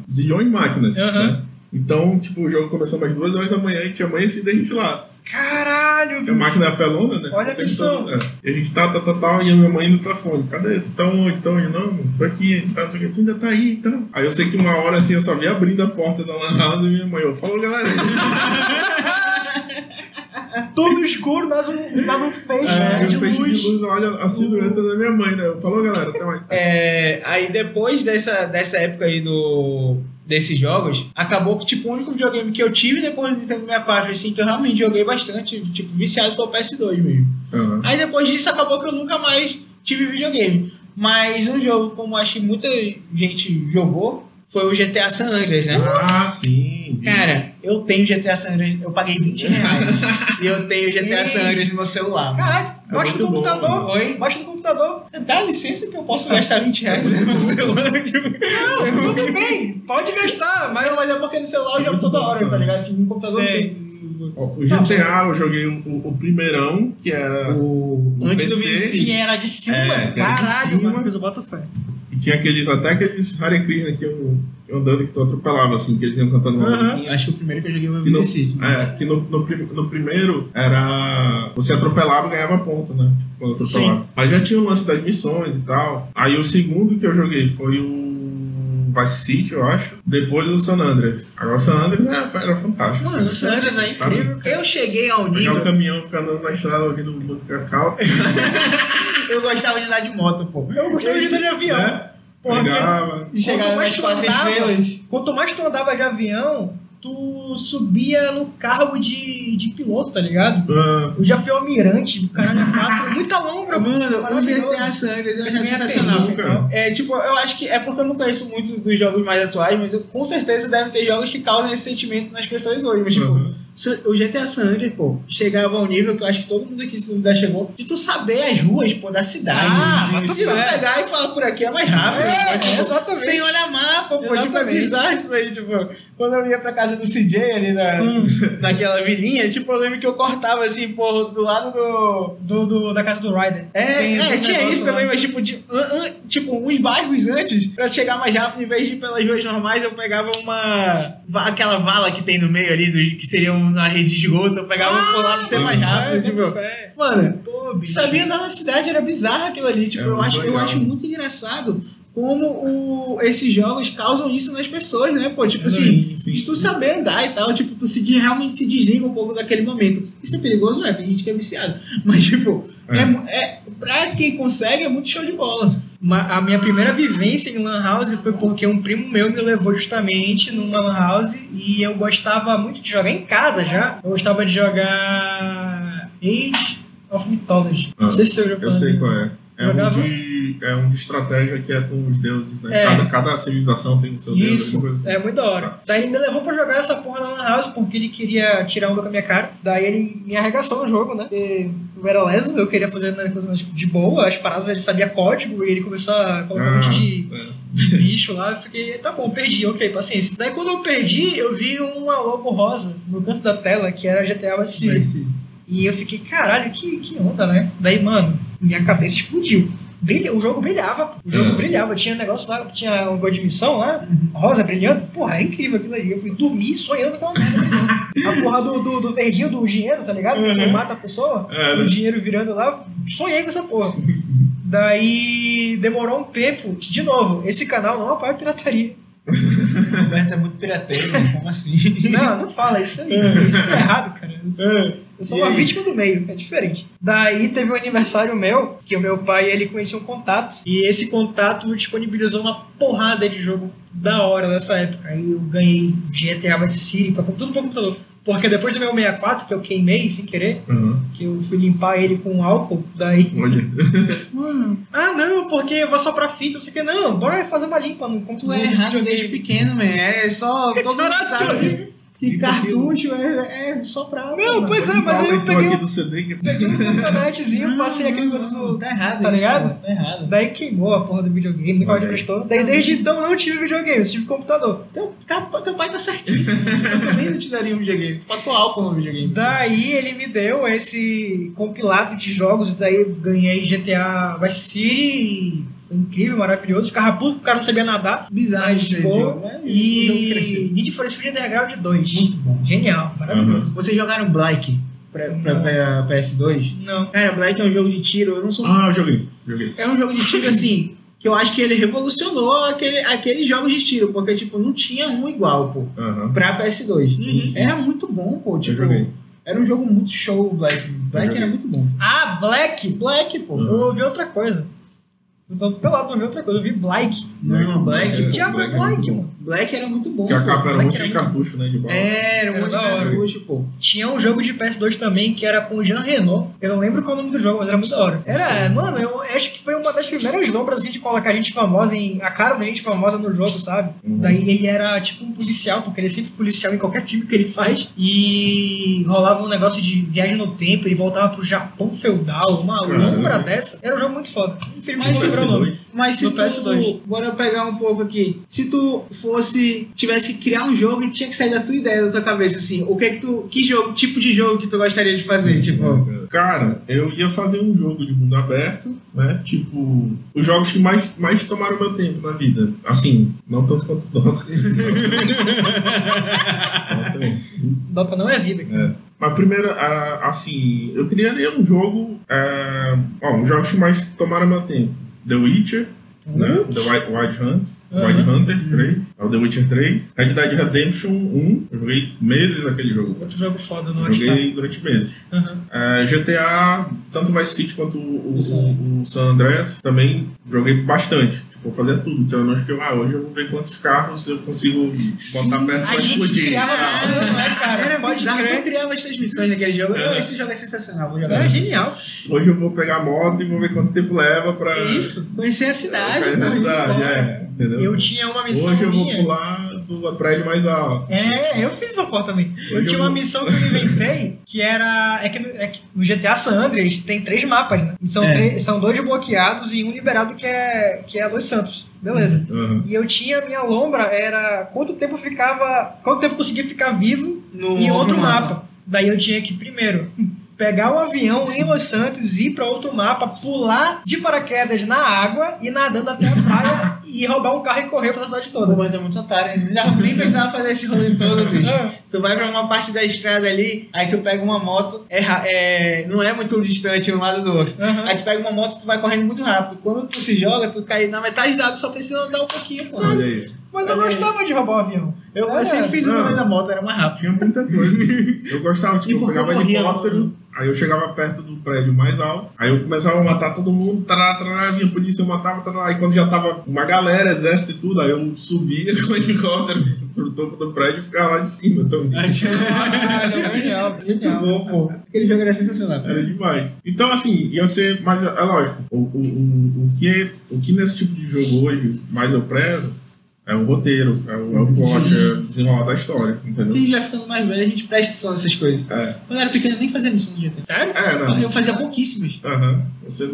zilhões de máquinas. Aham. né? Então, tipo, o jogo começou umas duas horas da manhã e tinha amanhecido a gente lá. Caralho, A bicho. máquina é pelona, né? Olha a o missão. todo, é. E a gente tá, tá, tá, tá, e a minha mãe indo pra fone. Cadê? Tu tá onde? Tá onde? Não, tô aqui, tá, tô aqui. tu ainda tá aí, então. Aí eu sei que uma hora assim eu só vi abrindo a porta da Lan House e minha mãe, eu falou, galera. Tudo escuro, nós um, nós um feixe É, né, de eu feixe luz. de luz, olha a silhueta da minha mãe, né? Eu falou, galera, até mais. É, aí depois dessa, dessa época aí do, desses jogos, acabou que tipo, o único videogame que eu tive depois do Nintendo 64, assim, que eu realmente joguei bastante, tipo, viciado foi o PS2 mesmo. Aham. Aí depois disso acabou que eu nunca mais tive videogame. Mas um jogo, como acho que muita gente jogou, foi o GTA San Andreas, né? Ah, sim. Cara, eu tenho GTA San Andreas, eu paguei 20 reais. e eu tenho GTA San Andreas no meu celular. mano. Caralho, baixa muito do bom, computador. mano. Oi? Baixa do computador. Dá licença que eu posso gastar 20 reais no meu celular. tipo. Não, tudo bem. Pode gastar, mas Mas, é porque no celular eu jogo toda hora, tá ligado? Tipo, no computador não Sei. tem. O GTA eu joguei o, o- o primeirão, que era. O... No Antes do PC, Vice que era de cima. É, era de Caralho, cima. Marcos, eu boto fé. E tinha aqueles, até aqueles Hare Krishna que eu, que eu andando que tu atropelava, assim, que eles iam cantando uma Aham. musiquinha. Acho que o primeiro que eu joguei foi o Vice City. é, que no, no, no primeiro era. Você atropelava e ganhava ponto, né? Tipo, quando atropelava. Aí já tinha o lance das missões e tal. Aí o segundo que eu joguei foi o Vice City, eu acho. Depois o San Andreas. Agora o San Andreas era, era fantástico. Mano, o San Andreas é Sabe? incrível. Eu cheguei ao Pegar nível. o caminhão, ficar andando na estrada ouvindo música calma. Eu gostava de andar de moto, pô. Eu gostava de andar de avião. né? Porra, Pegava. E Quanto mais tu quatro andava, estrelas. Quanto mais tu andava de avião, tu subia no cargo de, de piloto, tá ligado? Ah, Eu já fui almirante do caralho 4, muita lombra, Mano, o. GTA San Andreas eu acho Ganha sensacional. e tal. É, tipo, eu acho que é porque eu não conheço muito dos jogos mais atuais, mas eu, com certeza deve ter jogos que causam esse sentimento nas pessoas hoje. Mas, tipo, Uhum. O GTA San Andreas, pô, chegava ao nível que eu acho que todo mundo aqui se duvidar chegou, de tu saber as ruas, pô, da cidade. Ah, sim, mas tu não é. pegar e falar por aqui é mais rápido. É, pô, tipo, exatamente. Sem olhar mapa, pô, tipo, é Exatamente. bizarro isso aí, tipo, quando eu ia pra casa do CJ ali na, Hum. naquela vilinha, tipo, eu lembro que eu cortava assim, pô, do lado do... Do, do- da casa do Ryder. É, Tem- é, um tinha isso lá. também, mas tipo, de, tipo, uns bairros antes, pra chegar mais rápido, em vez de ir pelas ruas normais, eu pegava uma. aquela vala que tem no meio ali, do- que seria uma rede de esgoto, eu pegava Ah, um pular pra ser mais rápido. É, tipo, mano, Pô, bicho. sabia andar na cidade, era bizarro aquilo ali. Tipo, É eu, acho, eu acho muito engraçado como o, esses jogos causam isso nas pessoas, né? Pô, tipo assim, Sim, tu saber andar e tal, tipo, tu se, realmente se desliga um pouco daquele momento. Isso é perigoso, é, tem gente que é viciado. Mas, tipo, É. é. é, pra quem consegue, é muito show de bola. A minha primeira vivência em Lan House foi porque um primo meu me levou justamente numa Lan House e eu gostava muito de jogar em casa já. Eu gostava de jogar Age of Mythology. Ah, Não sei se você já Eu sei qual é. É um, Jogava? de, é um de estratégia que é com os deuses, né? É. Cada, cada civilização tem o seu deus, Isso, coisa assim. é muito da hora. Daí ele me levou pra jogar essa porra na Lan House porque ele queria tirar onda com a minha cara. Daí ele me arregaçou no jogo, né? Porque Eu era lésbico, eu queria fazer coisa mais de boa, as paradas ele sabia código e ele começou a colocar um Ah, monte de, é. de bicho lá. Eu fiquei, tá bom, perdi, ok, paciência. Daí quando eu perdi, eu vi uma logo rosa no canto da tela que era GTA Vice City. E eu fiquei, caralho, que, que onda, né? Daí, mano, minha cabeça explodiu. Brilha, o jogo brilhava, o jogo É. brilhava. Tinha negócio lá, tinha um gol de missão lá, rosa brilhando. Porra, era incrível aquilo ali. Eu fui dormir sonhando com aquela merda. brilhando. a porra do, do, do verdinho do dinheiro, tá ligado? Que mata a pessoa. É, o né? dinheiro virando lá. Sonhei com essa porra. Daí demorou um tempo. De novo, esse canal não apoia pirataria. O Roberto é muito pirateiro, né? como assim? Não, não fala isso aí. Isso é errado, cara. Isso- Eu sou E uma aí? vítima do meio, é diferente. Daí teve um aniversário meu, que o meu pai ele conhecia um contato, e esse contato disponibilizou uma porrada de jogo da hora nessa época. Aí eu ganhei GTA Vice City, pra, tudo pra computador. Porque depois do meu 64, que eu queimei sem querer, Uhum. que eu fui limpar ele com álcool, daí. Olha. Mano, ah não, porque vai só pra fita, não sei o que. Não, bora fazer uma limpa no Tu computador. é errado desde pequeno, man. É só. Todo mundo sabe que cartucho é, é só pra. Não, pois é, mas aí eu peguei aqui do CD peguei um campeonatozinho, passei aquele negócio do. Tá errado, Tá ligado? Tá errado. Daí queimou a porra do videogame, nunca mais prestou. Daí desde então eu não tive videogame, eu tive computador. Teu, teu pai tá certíssimo. Eu também não te daria um videogame. Tu passou álcool no videogame. Daí ele me deu esse compilado de jogos, daí eu ganhei GTA Vice City, e foi incrível, maravilhoso. Ficava puto, porque o cara não sabia nadar. Bizarro Mas jogo, né? E. Need for Speed Underground 2. Muito bom. Genial, maravilhoso. Vocês jogaram Black pra, pra, pra PS2? Não. Cara, Black é um jogo de tiro. Eu não sou. Ah, eu joguei. Joguei. É um jogo de tiro assim. Que eu acho que ele revolucionou aquele, aqueles jogos de tiro, porque, tipo, não tinha um igual, pô, Aham. pra PS2. Sim, sim. Era muito bom, pô, tipo, joguei. era um jogo muito show, o Black. Black era muito bom. Ah, Black! Black, pô. Uhum. Eu ouvi outra coisa. Eu tô pelado, não ouvi outra coisa. Eu vi Black. Não, Black, É, Que diabo é é bom. mano? Black era muito bom. Porque a pô. capa era um monte de cartucho, né? De bala. Era, um Era monte de cartucho, pô. Tinha um jogo de PS2 também que era com o Jean Renault. Eu não lembro qual é o nome do jogo, mas era muito da hora. Era, mano, eu acho que foi uma das primeiras lombras assim, de colocar gente famosa em. a cara da gente famosa no jogo, sabe? Uhum. Daí ele era tipo um policial, porque ele é sempre policial em qualquer filme que ele faz. E rolava um negócio de viagem no tempo, ele voltava pro Japão feudal, uma lombra dessa. Era um jogo muito foda. Infelizmente Mas não lembro o nome. PS2. Mas se No tu, PS2. bora pegar um pouco aqui. Se tu fosse, tivesse que criar um jogo e tinha que sair da tua ideia, da tua cabeça, assim, o que é que tu, que jogo, tipo de jogo que tu gostaria de fazer, tipo? Cara, eu ia fazer um jogo de mundo aberto, né? Tipo, os jogos que mais, mais tomaram meu tempo na vida. Assim, não tanto quanto Dota. Dota, não é vida, cara. Mas primeiro, assim, eu criaria um jogo. ah, ó, os jogos que mais tomaram meu tempo. The Witcher, né? The White Hunt. Aham. White Hunter 3, é o The Witcher 3, Red Dead Redemption 1, eu joguei meses aquele jogo. Outro jogo foda no. Joguei durante meses. Aham. É, GTA, tanto Vice City quanto o, o, o San Andreas, também joguei bastante. Tipo, eu fazia tudo. Então, eu não acho que eu, ah, hoje eu vou ver quantos carros eu consigo botar perto A pra gente explodir. criava Ah, sonho, né, cara? Era Pode bizarro, crer. tu criava as transmissões naquele jogo. É. Esse jogo é sensacional, vou jogar. É genial. Hoje eu vou pegar a moto e vou ver quanto tempo leva pra. É isso. Conhecer a cidade. na pô. cidade, é. Entendeu? Eu tinha uma missão Hoje eu vou minha. pular pro prédio mais alto. É, eu fiz essa porra também. Eu Hoje tinha eu uma missão que eu inventei que era. É que, é que no GTA San Andreas tem três mapas, né? E são, É. três- são dois bloqueados e um liberado que é, que é Los Santos. Beleza. Aham. E eu tinha, minha lombra era quanto tempo eu ficava. Quanto tempo eu conseguia ficar vivo No em outro mapa. Daí eu tinha que, primeiro, pegar o avião em Los Santos, ir pra outro mapa, pular de paraquedas na água e nadando até a praia e roubar um carro e correr pela cidade toda. mas é muito otário. nem precisava fazer esse rolê todo, bicho. Ah. Tu vai pra uma parte da estrada ali, aí tu pega uma moto, é, é- não é muito distante um lado do outro. Aham. Aí tu pega uma moto, tu vai correndo muito rápido. Quando tu se joga, tu cai na metade da água, só precisa andar um pouquinho, pô. Olha aí. Mas eu gostava de roubar o avião. Eu, É, eu sempre fiz o rolê da moto, era mais rápido. Tinha muita coisa. Eu gostava, tipo, eu pegava helicóptero, aí eu chegava perto do prédio mais alto, aí eu começava a matar todo mundo, tará, tará, vinha a polícia, eu matava, tará, aí quando já tava uma galera, exército e tudo, aí eu subia com o helicóptero pro topo do prédio e ficava lá de cima também. Genial, Muito genial. bom, pô. Aquele jogo era sensacional. Era demais. Então, assim, ia ser. Mas é lógico, o, o, o, o, que, o que nesse tipo de jogo hoje mais eu prezo é o roteiro, é o, é o plot, é o desenrolar da história, entendeu? gente vai ficando mais velho, a gente presta atenção nessas coisas. É, Quando eu era pequeno, eu nem fazia missão de GTA. Sério? é não. Eu fazia pouquíssimas. Aham. Você.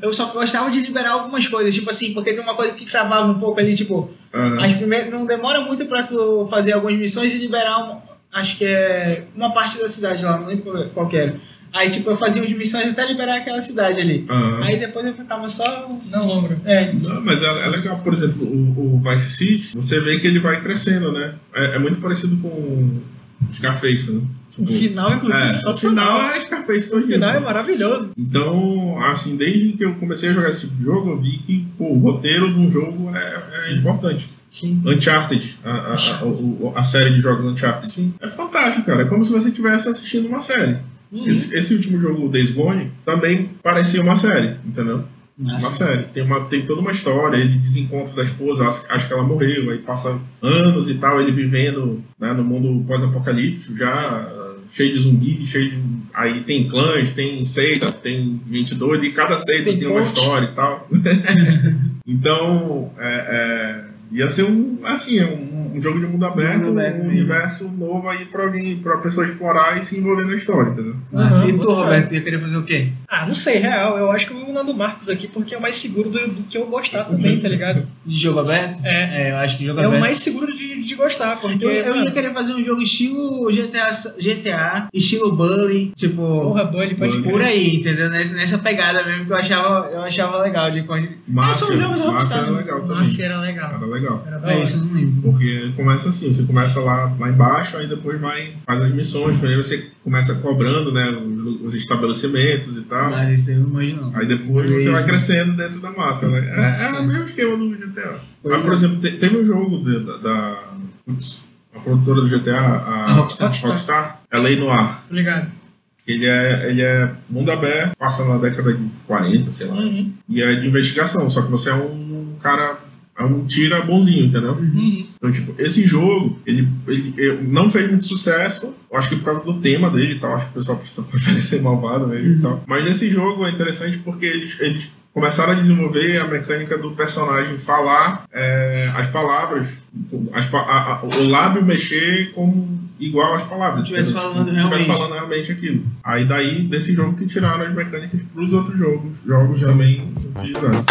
Eu só gostava de liberar algumas coisas, tipo assim, porque tem uma coisa que cravava um pouco ali, tipo, aham. as primeiras, não demora muito pra tu fazer algumas missões e liberar, uma, acho que é uma parte da cidade lá, não lembro qual que era. Aí, tipo, eu fazia as missões até liberar aquela cidade ali. aham. Aí depois eu ficava só. Não lembro. É, Não, mas é, é legal, por exemplo, o, o Vice City, você vê que ele vai crescendo, né? É, é muito parecido com o Scarface, né? O final, inclusive, é, é o final é Scarface O final é maravilhoso. Então, assim, desde que eu comecei a jogar esse tipo de jogo, eu vi que pô, o roteiro de um jogo é, é importante. sim. Uncharted, a, a, a, a série de jogos Uncharted. Sim. É fantástico, cara. É como se você estivesse assistindo uma série. Esse, esse último jogo, o Days Gone, também parecia uma série, entendeu? Uma Massa. série. Tem, uma, tem toda uma história, ele desencontra da esposa, acha, que ela morreu, aí passa anos e tal, ele vivendo né, no mundo pós-apocalíptico, já ah, cheio de zumbi, cheio de. Aí tem clãs, tem seita, tem gente doida, e cada seita Tem tem, uma história e tal. então, é, é, ia ser um, assim, é um, um jogo de mundo aberto, mundo aberto um mesmo. universo novo aí pra alguém, pra pessoa explorar e se envolver na história, entendeu? Aham, e tu, muito Roberto, ia querer fazer o quê? Ah, não sei, real. Eu acho que eu vou mandando o Marcos aqui porque é o mais seguro do, do que eu gostar também, tá ligado? De jogo aberto? É. É, eu acho que jogo É o aberto. mais seguro de, de gostar, porque. Eu, eu mano, ia querer fazer um jogo estilo GTA, GTA estilo Bully, tipo, Porra, Bully, pode crer. por aí, entendeu? Nessa, nessa pegada mesmo que eu achava, eu achava legal de quando. Máfia, são jogos da Rockstar, era né? legal também. Máfia era legal. Era legal. Era É isso, eu não lembro. Porque começa assim, você começa lá, lá embaixo, aí depois vai, faz as missões, primeiro você começa cobrando, né, os, os estabelecimentos e tal. Mas esse eu não manjo não. Aí depois Isso. você vai crescendo dentro da máfia, né? É, é o mesmo esquema do GTA. Pois Mas, por é. exemplo, te- teve um jogo de- da, da a produtora do GTA, a, A Rockstar. Rockstar, é Lei Noir. Ligado. Ele é, ele é mundo aberto, passa na década de 40, sei lá. Uhum. E é de investigação, só que você é um cara, é um tira bonzinho, entendeu? Uhum. Então, tipo, esse jogo, ele, ele, ele não fez muito sucesso, eu acho que por causa do tema dele e tal, acho que o pessoal precisa prefere ser malvado mesmo e tal. Mas nesse jogo é interessante porque eles, eles começaram a desenvolver a mecânica do personagem falar é, as palavras, as a- a- o lábio mexer como igual às palavras. Estivesse falando Estivesse realmente. falando realmente aquilo. Aí daí, desse jogo que tiraram as mecânicas pros outros jogos. Jogos também utilizaram.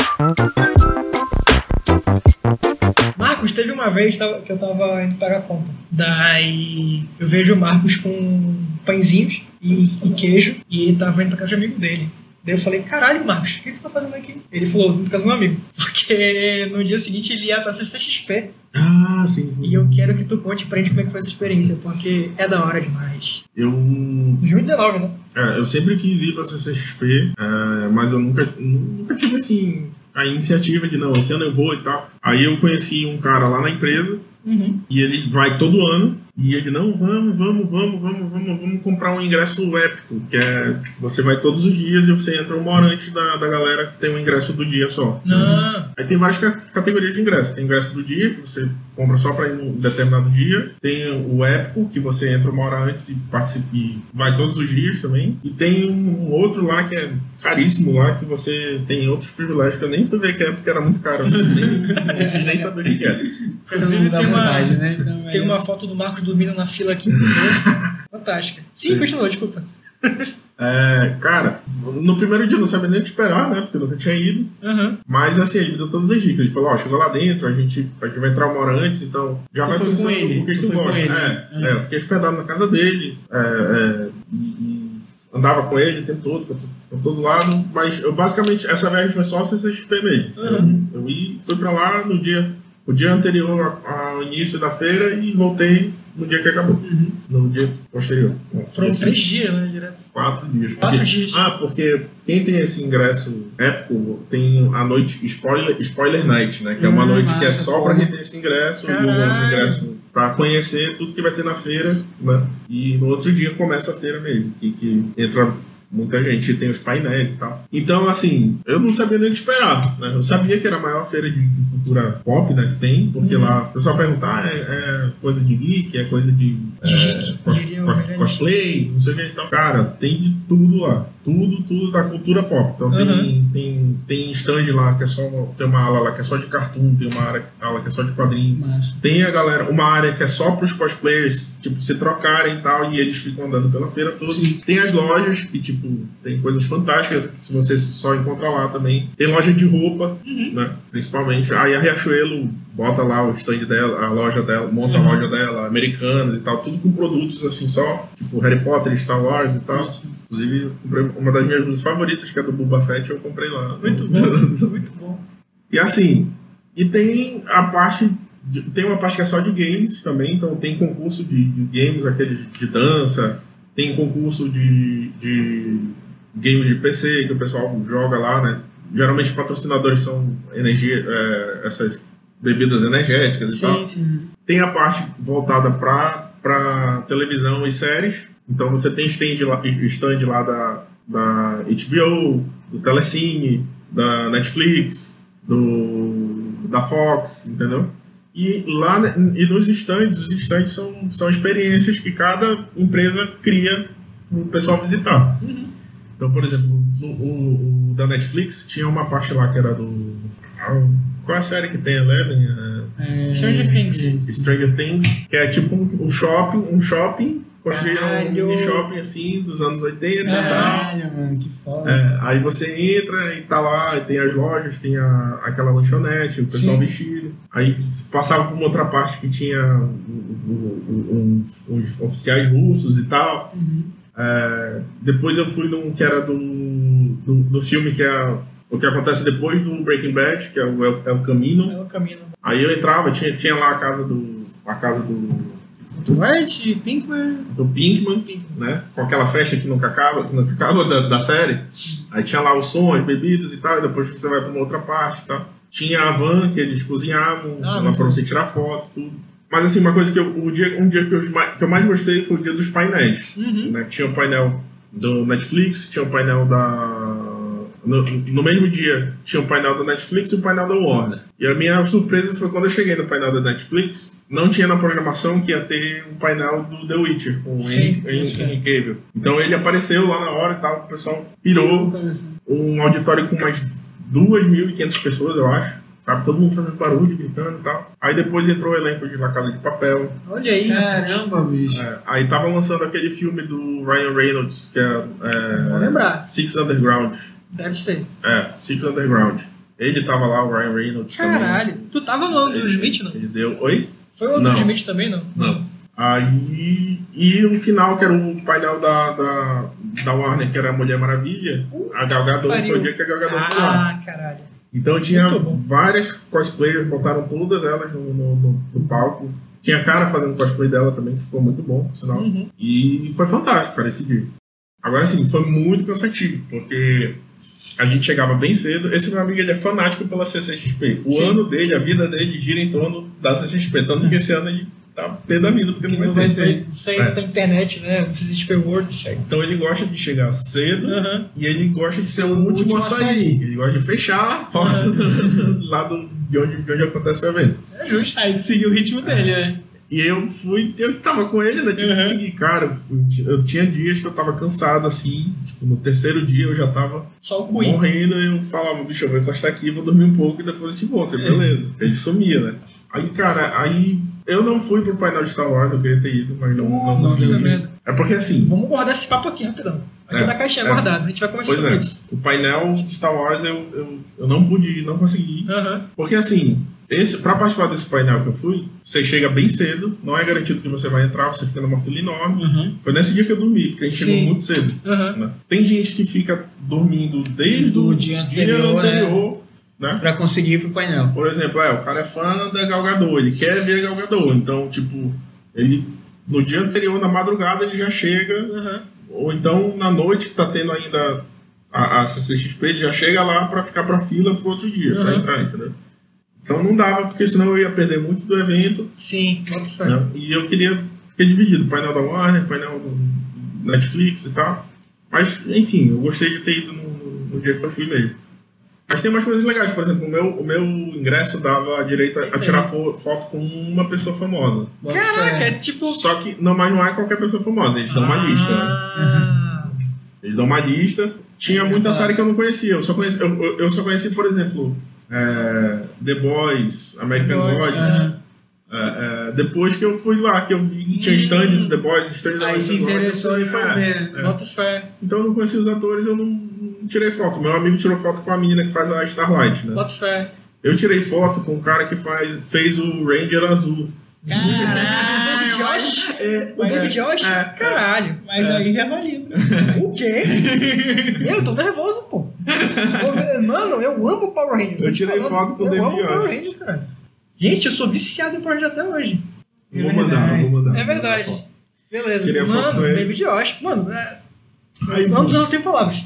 Marcos, teve uma vez que eu tava indo pagar a conta. Daí eu vejo o Marcos com pãezinhos e, e queijo e ele tava indo pra casa de amigo dele. Daí eu falei, caralho, Marcos, o que tu tá fazendo aqui? Ele falou, vim pra casa do meu amigo. Porque no dia seguinte ele ia pra CCXP. Ah, sim, sim. E eu quero que tu conte pra gente como é que foi essa experiência, porque é da hora demais. Eu 2019, né? É, eu sempre quis ir pra CCXP, é, mas eu nunca, nunca tive assim a iniciativa de não, esse ano eu vou e tal. Aí eu conheci um cara lá na empresa Uhum. e ele vai todo ano e ele não, vamos, vamos, vamos, vamos, vamos, vamos comprar um ingresso épico, que é você vai todos os dias e você entra uma hora antes da, da galera que tem um ingresso do dia só. Não. Aí tem várias ca- categorias de ingresso. Tem ingresso do dia, que você compra só para ir num determinado dia. Tem o épico, que você entra uma hora antes e participa e vai todos os dias também. E tem um outro lá que é caríssimo lá, que você tem outros privilégios que eu nem fui ver que é porque era muito caro. Eu nem, nem saber o que era. Inclusive, dá tem uma, vontade, né? Então, tem é- uma foto do Marcos dormindo na fila aqui. Fantástica. Sim, continua, desculpa. É, cara, no primeiro dia eu não sabia nem o que esperar, né? Porque eu nunca tinha ido. Aham. Mas assim, ele me deu todas as dicas. Ele falou, ó, chegou lá dentro, a gente, a gente vai entrar uma hora antes, então já Tu vai pensando o que, Tu tu gosta. É, Ah. é, eu fiquei hospedado na casa dele, é, é, andava com ele o tempo todo, por todo lado, mas eu basicamente, essa viagem foi só CCXP mesmo. Uhum. Eu, eu fui pra lá no dia, o dia anterior ao início da feira e voltei no dia que acabou. No dia posterior. Uhum. Foram três dias, né, direto. Quatro dias. Quatro Porque- dias. Ah, porque quem tem esse ingresso épico tem a noite Spoiler, spoiler Night, né? Que é uma Ah, noite que é massa, só pô. pra quem tem esse ingresso e Caralho. outro ingresso pra conhecer tudo que vai ter na feira, né? E no outro dia começa a feira mesmo, que, que entra muita gente, tem os painéis e tal. Então, assim, eu não sabia nem o que esperar, né? Eu sabia que era a maior feira de cultura pop, né, que tem, porque lá o pessoal pergunta, ah, é, é coisa de geek, é coisa de é, cos- cos- cosplay, não sei o que então. Cara, tem de tudo lá. Tudo, tudo da cultura pop. Então tem, Uhum. tem, tem stand lá que é só. Tem uma ala lá que é só de cartoon, tem uma área, ala que é só de quadrinho. Tem a galera, uma área que é só pros cosplayers, tipo, se trocarem e tal, e eles ficam andando pela feira toda. Sim. Tem as lojas, que, tipo, tem coisas fantásticas, se você só encontra lá também. Tem loja de roupa, né? Principalmente. Aí a Riachuelo bota lá o stand dela, a loja dela, monta a loja dela, americana e tal, tudo com produtos assim só, tipo Harry Potter, Star Wars e tal. Inclusive, uma das minhas blusas favoritas, que é do Boba Fett, eu comprei lá. Muito bom, muito bom. E assim, e tem a parte. de- tem uma parte que é só de games também, então tem concurso de, de games, aqueles de dança, tem concurso de, de games de PC que o pessoal joga lá, né? Geralmente os patrocinadores são energia, é, essas bebidas energéticas e tal. Sim, sim. Tem a parte voltada para televisão e séries. Então você tem stand lá, stand lá da, da HBO, do Telecine, da Netflix, do, da Fox, entendeu? E lá né, e nos stands, os stands são, são experiências que cada empresa cria para o pessoal visitar. Então, por exemplo, o, o- o da Netflix tinha uma parte lá que era do. ah, Qual é a série que tem Eleven? É, É... Stranger Things. Stranger Things, que é tipo um shopping, um shopping, construíram um Caralho. mini shopping assim, dos anos 80 e tal. Caralho, mano, que foda. É, aí você entra e tá lá, e tem as lojas, tem a, aquela lanchonete, o pessoal Sim. vestido. Aí passava por uma outra parte que tinha o- o- o- uns, uns oficiais russos e tal. Uhum. É, depois eu fui num que era do, do, do filme que é o que acontece depois do Breaking Bad, que é o El, El Camino. É o caminho. Aí eu entrava, tinha, tinha lá a casa do. a casa do. Dwight, Pinkman. do Pinkman, né? Com aquela festa que nunca acaba, que nunca acaba da, da série. Aí tinha lá o som, as bebidas e tal, e depois você vai pra uma outra parte e tal. Tinha a van que eles cozinhavam, Ah, lá pra você tirar foto e tudo. Mas assim, uma coisa que eu, o dia, um dia que eu, mais- que eu mais gostei foi o dia dos painéis. Uhum. Né? Tinha o painel do Netflix, tinha o painel da. No, no mesmo dia tinha o painel da Netflix e o painel da Warner. E a minha surpresa foi quando eu cheguei no painel da Netflix, não tinha na programação que ia ter um painel do The Witcher, com o Henry. Henry Cavill. Então ele apareceu lá na hora e tal, o pessoal pirou. Um auditório com mais 2.500 pessoas, eu acho. Sabe, todo mundo fazendo barulho, gritando e tal. Aí depois entrou o elenco de La Casa de Papel, Olha aí. Caramba, bicho. é, aí tava lançando aquele filme do Ryan Reynolds, que é, é, Vou lembrar. Six Underground. Deve ser. É, Six Underground. Ele tava lá, o Ryan Reynolds Caralho. Tu tava no do Smith, não? também. Ele deu. Oi? Foi o do Smith também, não? Não. Aí. E o final, que era o painel da, da, da Warner, que era a Mulher Maravilha. A Gal Gadot foi o dia que a Gal Gadot foi lá. Ah, caralho. Então tinha várias cosplayers, botaram todas elas no, no, no- no palco. Tinha cara fazendo cosplay dela também, que ficou muito bom, por sinal. Uhum. E foi fantástico, cara, esse dia. Agora sim, foi muito cansativo, porque a gente chegava bem cedo. Esse meu amigo ele é fanático pela CCXP. O Sim. ano dele, a vida dele gira em torno da CCXP. Tanto que esse ano ele tá pé da vida, porque não vai ter. Sem É. internet, né? Não CCXP Worlds. Então ele gosta de chegar cedo e ele gosta de ser o último último a sair. Ele gosta de fechar a porta lá do, de onde, de onde acontece o evento. É justo. Aí tu seguiu o ritmo dele, né? E eu fui, eu tava com ele, né? Tipo, Uhum. seguir, cara, eu, ti- eu tinha dias que eu tava cansado, assim, tipo, no terceiro dia eu já tava Só o Queen. morrendo, e eu falava, bicho, eu vou encostar aqui, vou dormir um pouco e depois a gente volta, e beleza. Ele sumia, né? Aí, cara, aí eu não fui pro painel de Star Wars, eu queria ter ido, mas não, não não consegui. É porque assim, Vamos guardar esse papo aqui rapidão. Aqui É, na caixinha é. guardado. A gente vai conversar pois sobre é, isso. o painel de Star Wars eu, eu, eu não pude não consegui. Aham. Porque assim, esse, pra participar desse painel que eu fui, você chega bem cedo, não é garantido que você vai entrar, você fica numa fila enorme. Uhum. Foi nesse dia que eu dormi, porque a gente Sim. chegou muito cedo. Aham. né? Tem gente que fica dormindo desde Do o dia anterior, anterior, né? Pra conseguir ir pro painel. Por exemplo, é, o cara é fã da Galgador, ele quer ver a Galgador, então, tipo, ele no dia anterior, na madrugada, ele já chega, Aham. ou então na noite que tá tendo ainda a, a CCXP, ele já chega lá pra ficar pra fila pro outro dia, pra Uhum. entrar, entendeu? Então não dava, porque senão eu ia perder muito do evento, Sim, bota fé. né? E eu queria ficar dividido, painel da Warner, painel do Netflix e tal. Mas, enfim, eu gostei de ter ido no, no- dia que eu fui mesmo. Mas tem umas coisas legais, por exemplo, o meu, o meu ingresso dava direito a, a tirar fo- foto com uma pessoa famosa. Caraca, é tipo. Só que, não, mas não é qualquer pessoa famosa, eles dão uma lista, né? Ah, Eles dão uma lista. Tinha muita série que eu não conhecia. Eu só conheci, eu- eu só conheci por exemplo, é, The Boys, American The Boys, Gods. aham. É, é, depois que eu fui lá, que eu vi que tinha stand do The Boys, stand da Aí se interessou e foi é, ver. é. bota fé. Então eu não conhecia os atores, eu não, não tirei foto. Meu amigo tirou foto com a menina que faz a Starlight, né? Bota fé. Eu tirei foto com o cara que faz, fez o Ranger Azul. David Josh? O David Josh? é. Caralho. Mas aí já valia. O quê? eu tô nervoso, pô. Mano, eu amo Power Rangers. Eu tirei falando. foto com o Eu David amo Power Josh. Rangers, cara. Gente, eu sou viciado em Power Rangers até hoje. Vou mandar, vou mandar. É verdade. Beleza. Tirei a foto Mano. David Josh. Mano, é... Aí, Vamos, não tem palavras.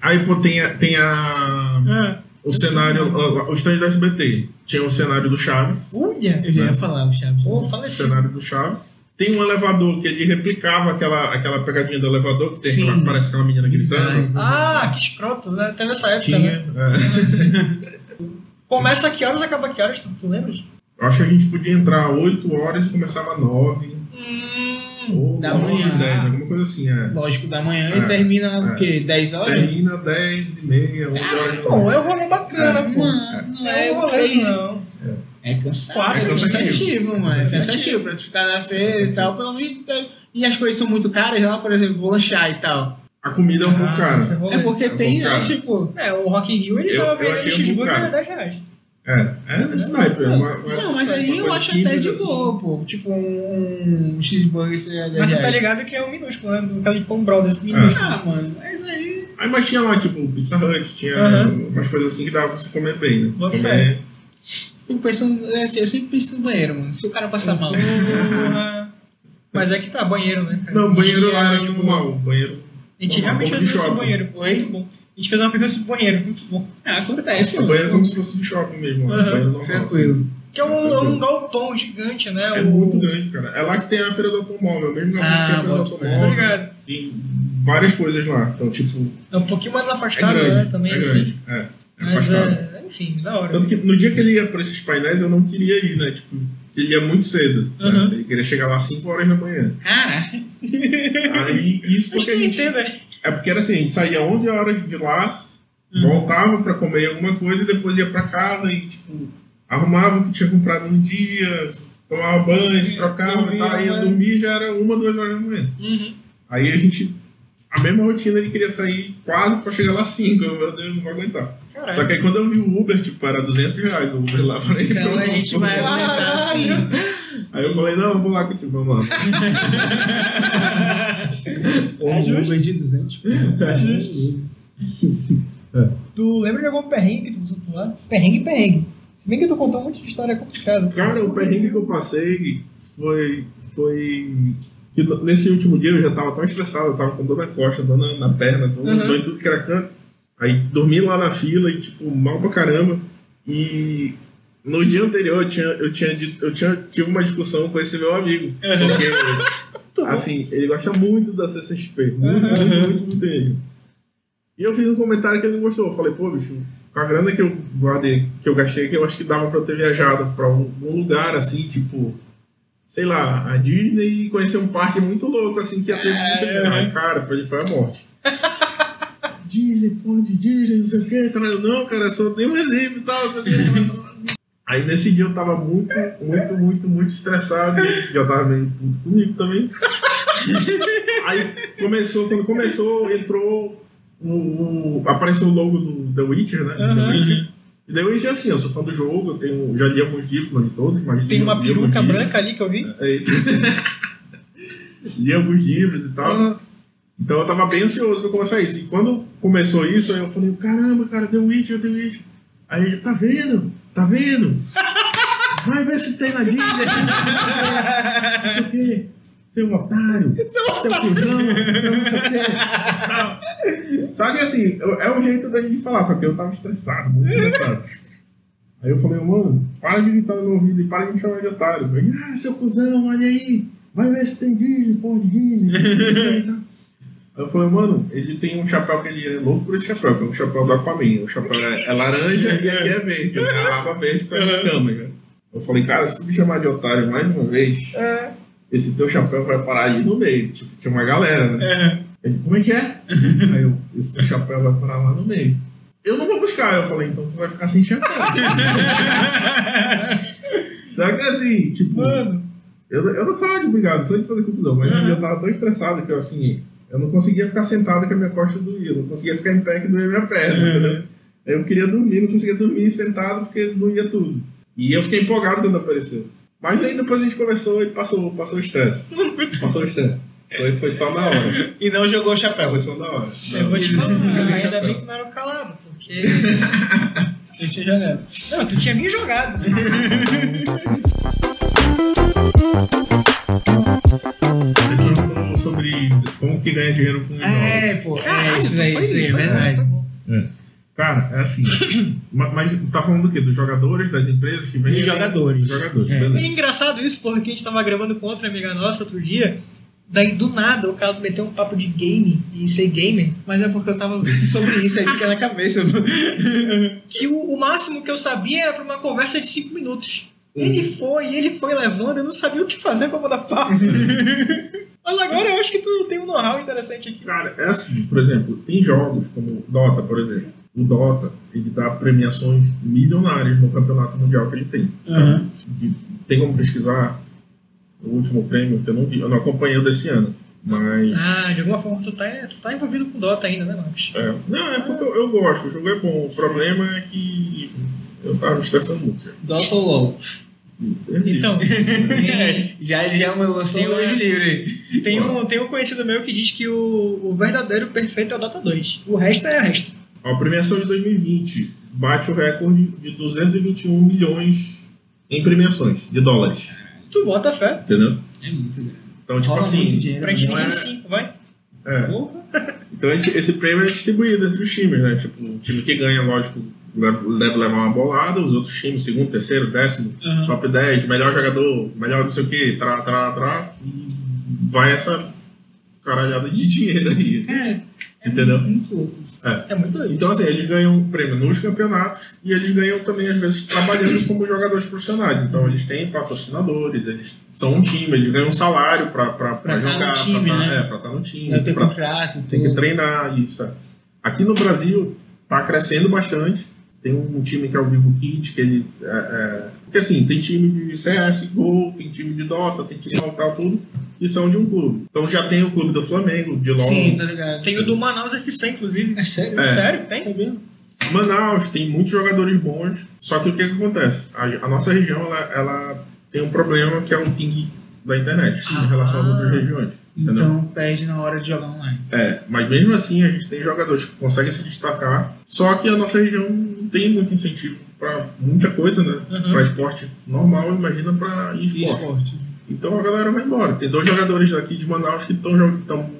aí pô, tem a, tem a o cenário, o stand da SBT. Tinha o cenário do Chaves. Olha. Eu já ia falar o Chaves. Pô, O cenário do Chaves. Tem um elevador que ele replicava aquela, aquela pegadinha do elevador, que tem Sim. aquela, parece aquela menina gritando. Bizarro. Ah, que escroto, né? Até nessa época, Tinha. né? é. Começa a que horas, acaba a que horas, tu, tu lembras? Eu acho que a gente podia entrar 8 horas e começava 9. Hum, Ou Da 9 manhã. 10, alguma coisa assim, é. Lógico, da manhã É. e termina É. o quê? 10 horas? Termina 10 e meia, 11 horas. da pô, noite. é um rolê bacana, pô. Mano, não É é um rolê, isso não. É cansado, Quatro, é cansativo. cansativo, mano. É Cansativo. pra tu ficar na feira e tal. Pelo menos deve- E as coisas são muito caras lá, por exemplo, vou lanchar e tal. A comida é um pouco cara. esse rolê. É porque É tem, né, cara. tipo. É, o Rock in Rio ele Eu- achei um cheeseburger a 10 reais. É, é nesse naipe. é uma- uma- Não, mas aí eu acho até de assim. boa, pô. Tipo, um, cheeseburger seria 10 Mas tu tá ligado que é um minúsculo, né? Do aquele pão brothers minúsculo. Ah, mano, mas aí. Aí, mas tinha lá, tipo, Pizza Hut, tinha umas coisas assim que dava pra você comer bem, né? Bota Comer- Fico pensando, é, assim, eu sempre penso no banheiro, mano. Se o cara passar mal. Mas é que tá, banheiro, né? cara? Não, banheiro lá era tipo mal. Banheiro. A gente realmente um shopping. banheiro. Muito bom. A gente fez uma pergunta sobre banheiro, muito bom. Ah, acontece, O mano. banheiro é como se fosse de shopping mesmo. Aham, banheiro normal. tranquilo. assim. Que é um, é um galpão gigante, né? É o... muito grande, cara. É lá que tem a feira do automóvel, mesmo lugar Ah, que tem a feira do. Tá automóvel. ligado? Tem várias coisas lá. Então, tipo, É um pouquinho mais é afastado, grande. né? Também, é assim. grande. É, é Mas afastado. é, enfim, da hora. Tanto que no dia que ele ia pra esses painéis, eu não queria ir, né? Tipo, ele ia muito cedo. né? Uhum. Ele queria chegar lá 5 horas da manhã. Cara, Aí, isso Acho porque que a eu gente... entendo, né? É porque era assim, a gente saía 11 horas de lá, Uhum. voltava pra comer alguma coisa e depois ia pra casa e, tipo, arrumava o que tinha comprado no dia, tomava banho, se trocava e dormia, tal. Aí eu né? dormia já era uma, duas horas da manhã. Uhum. Aí a gente, a mesma rotina, ele queria sair quase pra chegar lá 5. Eu, meu Deus, não vou aguentar. Só que aí quando eu vi o Uber, tipo, era 200 reais o Uber lá pra ir então a gente vai aumentar assim. Aí eu falei, não, vou lá contigo, vamos lá. Um justo. Uber de 200, pô. É Tu lembra de algum perrengue que tu passou por lá? Perrengue, perrengue. Se bem que tu contou um monte de história complicada. Cara, o perrengue que eu passei foi. foi que nesse último dia eu já tava tão estressado, eu tava com dor na costa, dor na, na perna, dor, Uhum. dor em tudo que era canto. Aí dormi lá na fila e, tipo, mal pra caramba. E no dia anterior eu tinha, eu tinha, dito- eu tinha tive uma discussão com esse meu amigo. Porque, assim, ele gosta muito da CCXP. Muito, muito, muito, muito dele. E eu fiz um comentário que ele não gostou. Eu falei, pô, bicho, com a grana que eu guardei, que eu gastei, que eu acho que dava pra eu ter viajado pra um, um lugar assim, tipo, sei lá, a Disney e conhecer um parque muito louco, assim, que ia ter muito grana. Cara, pra ele foi a morte. Disney, porra de Disney, não sei o que, tá, não, cara, só dei um exemplo e tal. Aí nesse dia eu tava muito, muito, muito, muito estressado. Já tava meio puto comigo também. Aí começou, quando começou, entrou o, apareceu o logo do The Witcher, né? The Witcher. E Witcher é assim, eu sou fã do jogo, eu tenho, já li alguns livros, não li todos, mas Tem uma peruca branca ali que eu vi. É, li alguns livros e tal. Então eu tava bem ansioso pra começar isso. E quando começou isso, aí eu falei, caramba, cara, The Witcher, The Witcher. Aí ele, tá vendo? Tá vendo? Vai ver se tem na Disney. Não sei o quê. Seu otário. Seu cuzão. Seu não sei o quê. Só que assim, é o jeito da gente falar, só que eu tava estressado, muito estressado. Aí eu falei, mano, para de gritar no meu ouvido e para de me chamar de otário. Ele, ah, seu cuzão, olha aí. Vai ver se tem Disney, porra de Disney. eu falei, mano, ele tem um chapéu que ele é louco por esse chapéu, que é um chapéu do Aquaman. O chapéu é, é laranja e aqui é verde, né? a aba verde com as escamas, né? Eu falei, cara, se tu me chamar de otário mais uma vez, esse teu chapéu vai parar ali no meio. Tipo, tinha uma galera, né? Ele, como é que é? Aí eu, esse teu chapéu vai parar lá no meio. Eu não vou buscar. Eu falei, então tu vai ficar sem chapéu. Só que assim, tipo, eu, eu não sou de brigar, não sou de fazer confusão, mas esse dia eu tava tão estressado que eu assim, eu não conseguia ficar sentado que a minha costa doía, não conseguia ficar em pé que doía minha perna? Aí eu queria dormir, não conseguia dormir sentado porque doía tudo. E eu fiquei empolgado quando apareceu. Mas aí depois a gente conversou e passou, passou o estresse. Passou o estresse. Foi, foi só na hora. E não jogou o chapéu. Foi só na hora. Eu vou te falar, ainda bem que não era o calado, porque. Eu tinha jogado. Não, tu tinha me jogado. como que ganha dinheiro com É, jogos. pô. É, isso daí, isso aí, é verdade. Cara, é assim. ma- mas tá falando do quê? Dos jogadores, das empresas que vendem? Dos jogadores. Dos jogadores, É. É engraçado isso, porque a gente tava gravando com outra amiga nossa outro dia. Daí do nada o cara meteu um papo de game e ser gamer. Mas é porque eu tava sobre isso aí, fica na cabeça. Que o, o máximo que eu sabia era pra uma conversa de 5 minutos. Hum. Ele foi, ele foi levando, eu não sabia o que fazer pra mandar papo. Mas agora eu acho que tu tem um know-how interessante aqui. Cara, é assim, por exemplo, tem jogos como Dota, por exemplo. O Dota, ele dá premiações milionárias no campeonato mundial que ele tem. De- tem como pesquisar o último prêmio, que eu não vi, eu não acompanhei o desse ano. Mas. Ah, de alguma forma tu tá, tu tá envolvido com Dota ainda, né, Marcos? é, não, é porque eu, eu gosto, o jogo é bom. O problema é que eu tava me estressando muito. Dota ou LOL? Então, tem, Já ele já é uma emoção Tem hoje livre. tem um, tem um conhecido meu que diz que o, o verdadeiro perfeito é o Dota 2. O resto é o resto. A premiação de 2020 bate o recorde de 221 milhões em premiações de dólares. Tu bota fé. Entendeu? É muito grande. Então, tipo Rola assim. dinheiro. Pra dividir é- em 5, vai. É. Então esse, esse prêmio é distribuído entre os times, né? Tipo, o time que ganha, lógico, deve levar uma bolada, os outros times, segundo, terceiro, décimo, Aham. top 10, melhor jogador, melhor não sei o que, tra, tra, tra, e vai essa caralhada de dinheiro aí. Cara, é Entendeu? muito louco isso. É muito doido. Então, assim, eles ganham prêmio nos campeonatos e eles ganham também, às vezes, trabalhando como jogadores profissionais. Então, eles têm patrocinadores, eles são um time, eles ganham um salário pra, pra, pra Pra tá jogar, time, pra, tá- né? é, pra estar no time. Deve ter pra- contrato, tem que treinar isso. é. Aqui no Brasil tá crescendo bastante. Tem um time que é o Vivo Kit, que ele. É, é... Porque assim, tem time de CS, Gol, tem time de Dota, tem time de tal, tudo, que são de um clube. Então já tem o clube do Flamengo, de LOL. Sim, tá ligado. Tem o do Manaus FC, inclusive. É sério? É. Sério? Tem? Sabia? Manaus tem muitos jogadores bons, só que o que, que acontece? A, a nossa região ela, ela tem um problema que é o ping da internet Ah. em relação às outras regiões. Entendeu? Então perde na hora de jogar online. É, mas mesmo assim a gente tem jogadores que conseguem se destacar, só que a nossa região não tem muito incentivo para muita coisa, né? Uhum. Para esporte normal, imagina para esporte. esporte. Então a galera vai embora. Tem dois jogadores daqui de Manaus que tão, jo- tão-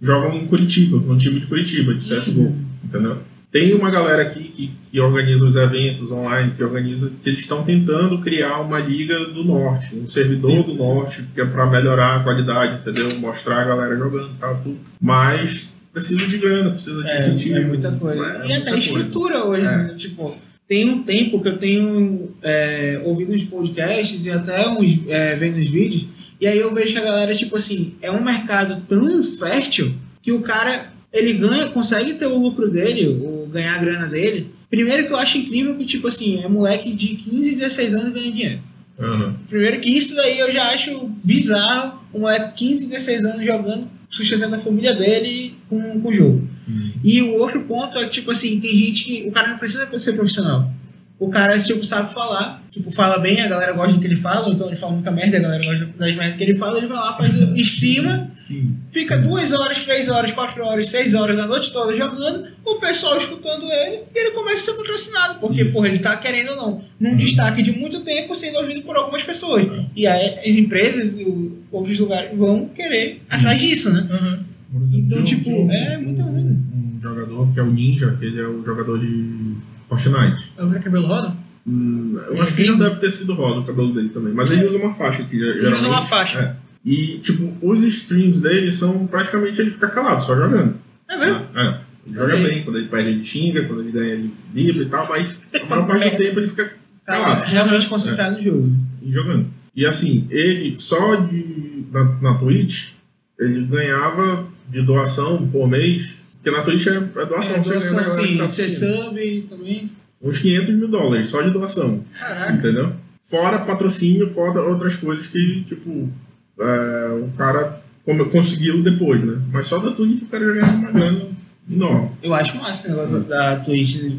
jogam em Curitiba, no time de Curitiba, de CSGO, entendeu? Tem uma galera aqui que, que organiza os eventos online, que organiza, que eles estão tentando criar uma liga do norte, um servidor do norte, que é para melhorar a qualidade, entendeu? Mostrar a galera jogando e tal, tudo. Mas precisa de grana, precisa de É, incentivo. é muita coisa. é e até estrutura hoje, É. né? Tipo, tem um tempo que eu tenho é, ouvido uns podcasts e até uns é, vendo os vídeos, e aí eu vejo que a galera, tipo assim, é um mercado tão fértil que o cara, ele ganha, consegue ter o lucro dele, ou ganhar a grana dele. Primeiro que eu acho incrível que, tipo assim, é moleque de 15, 16 anos ganha dinheiro. Aham. Primeiro que isso daí eu já acho bizarro, um moleque de 15, 16 anos jogando, sustentando a família dele com, com o jogo. E o outro ponto é que, tipo assim, tem gente que o cara não precisa ser profissional. O cara, tipo, sabe falar, tipo, fala bem, a galera gosta do que ele fala, então ele fala muita merda, a galera gosta das merdas que ele fala, ele vai lá, faz, Sim. fica duas horas, três horas, quatro horas, seis horas a noite toda jogando, o pessoal escutando ele, e ele começa a ser patrocinado, porque, Isso. porra, ele tá querendo ou não, num Uhum. destaque de muito tempo sendo ouvido por algumas pessoas. E aí as empresas e outros lugares vão querer atrás disso, né? Por exemplo, Então, tinha um- tipo, um- é muita um, um jogador que é o Ninja, que ele é o jogador de Fortnite. É o cabelo rosa? Hum, eu Ele acho é que já gringo? deve ter sido rosa o cabelo dele também. Mas ele usa uma faixa aqui. Ele usa uma faixa. É. E, tipo, os streams dele são praticamente ele fica calado, só jogando. É mesmo? É. Ele joga bem, quando ele perde ele xinga, quando ele ganha ele livre e tal, mas a maior parte do tempo ele fica Tá calado. realmente concentrado no jogo. e jogando. E assim, ele só de na, na Twitch, ele ganhava de doação por mês, porque na Twitch é, é doação, É, você doação, ganha, sim, tá sub também. uns 500 mil dólares só de doação, Caraca. entendeu? Fora patrocínio, fora outras coisas que, tipo, é, o cara como, conseguiu depois, né? Mas só da Twitch o cara já ganhava uma grana enorme. Eu acho massa esse negócio da Twitch.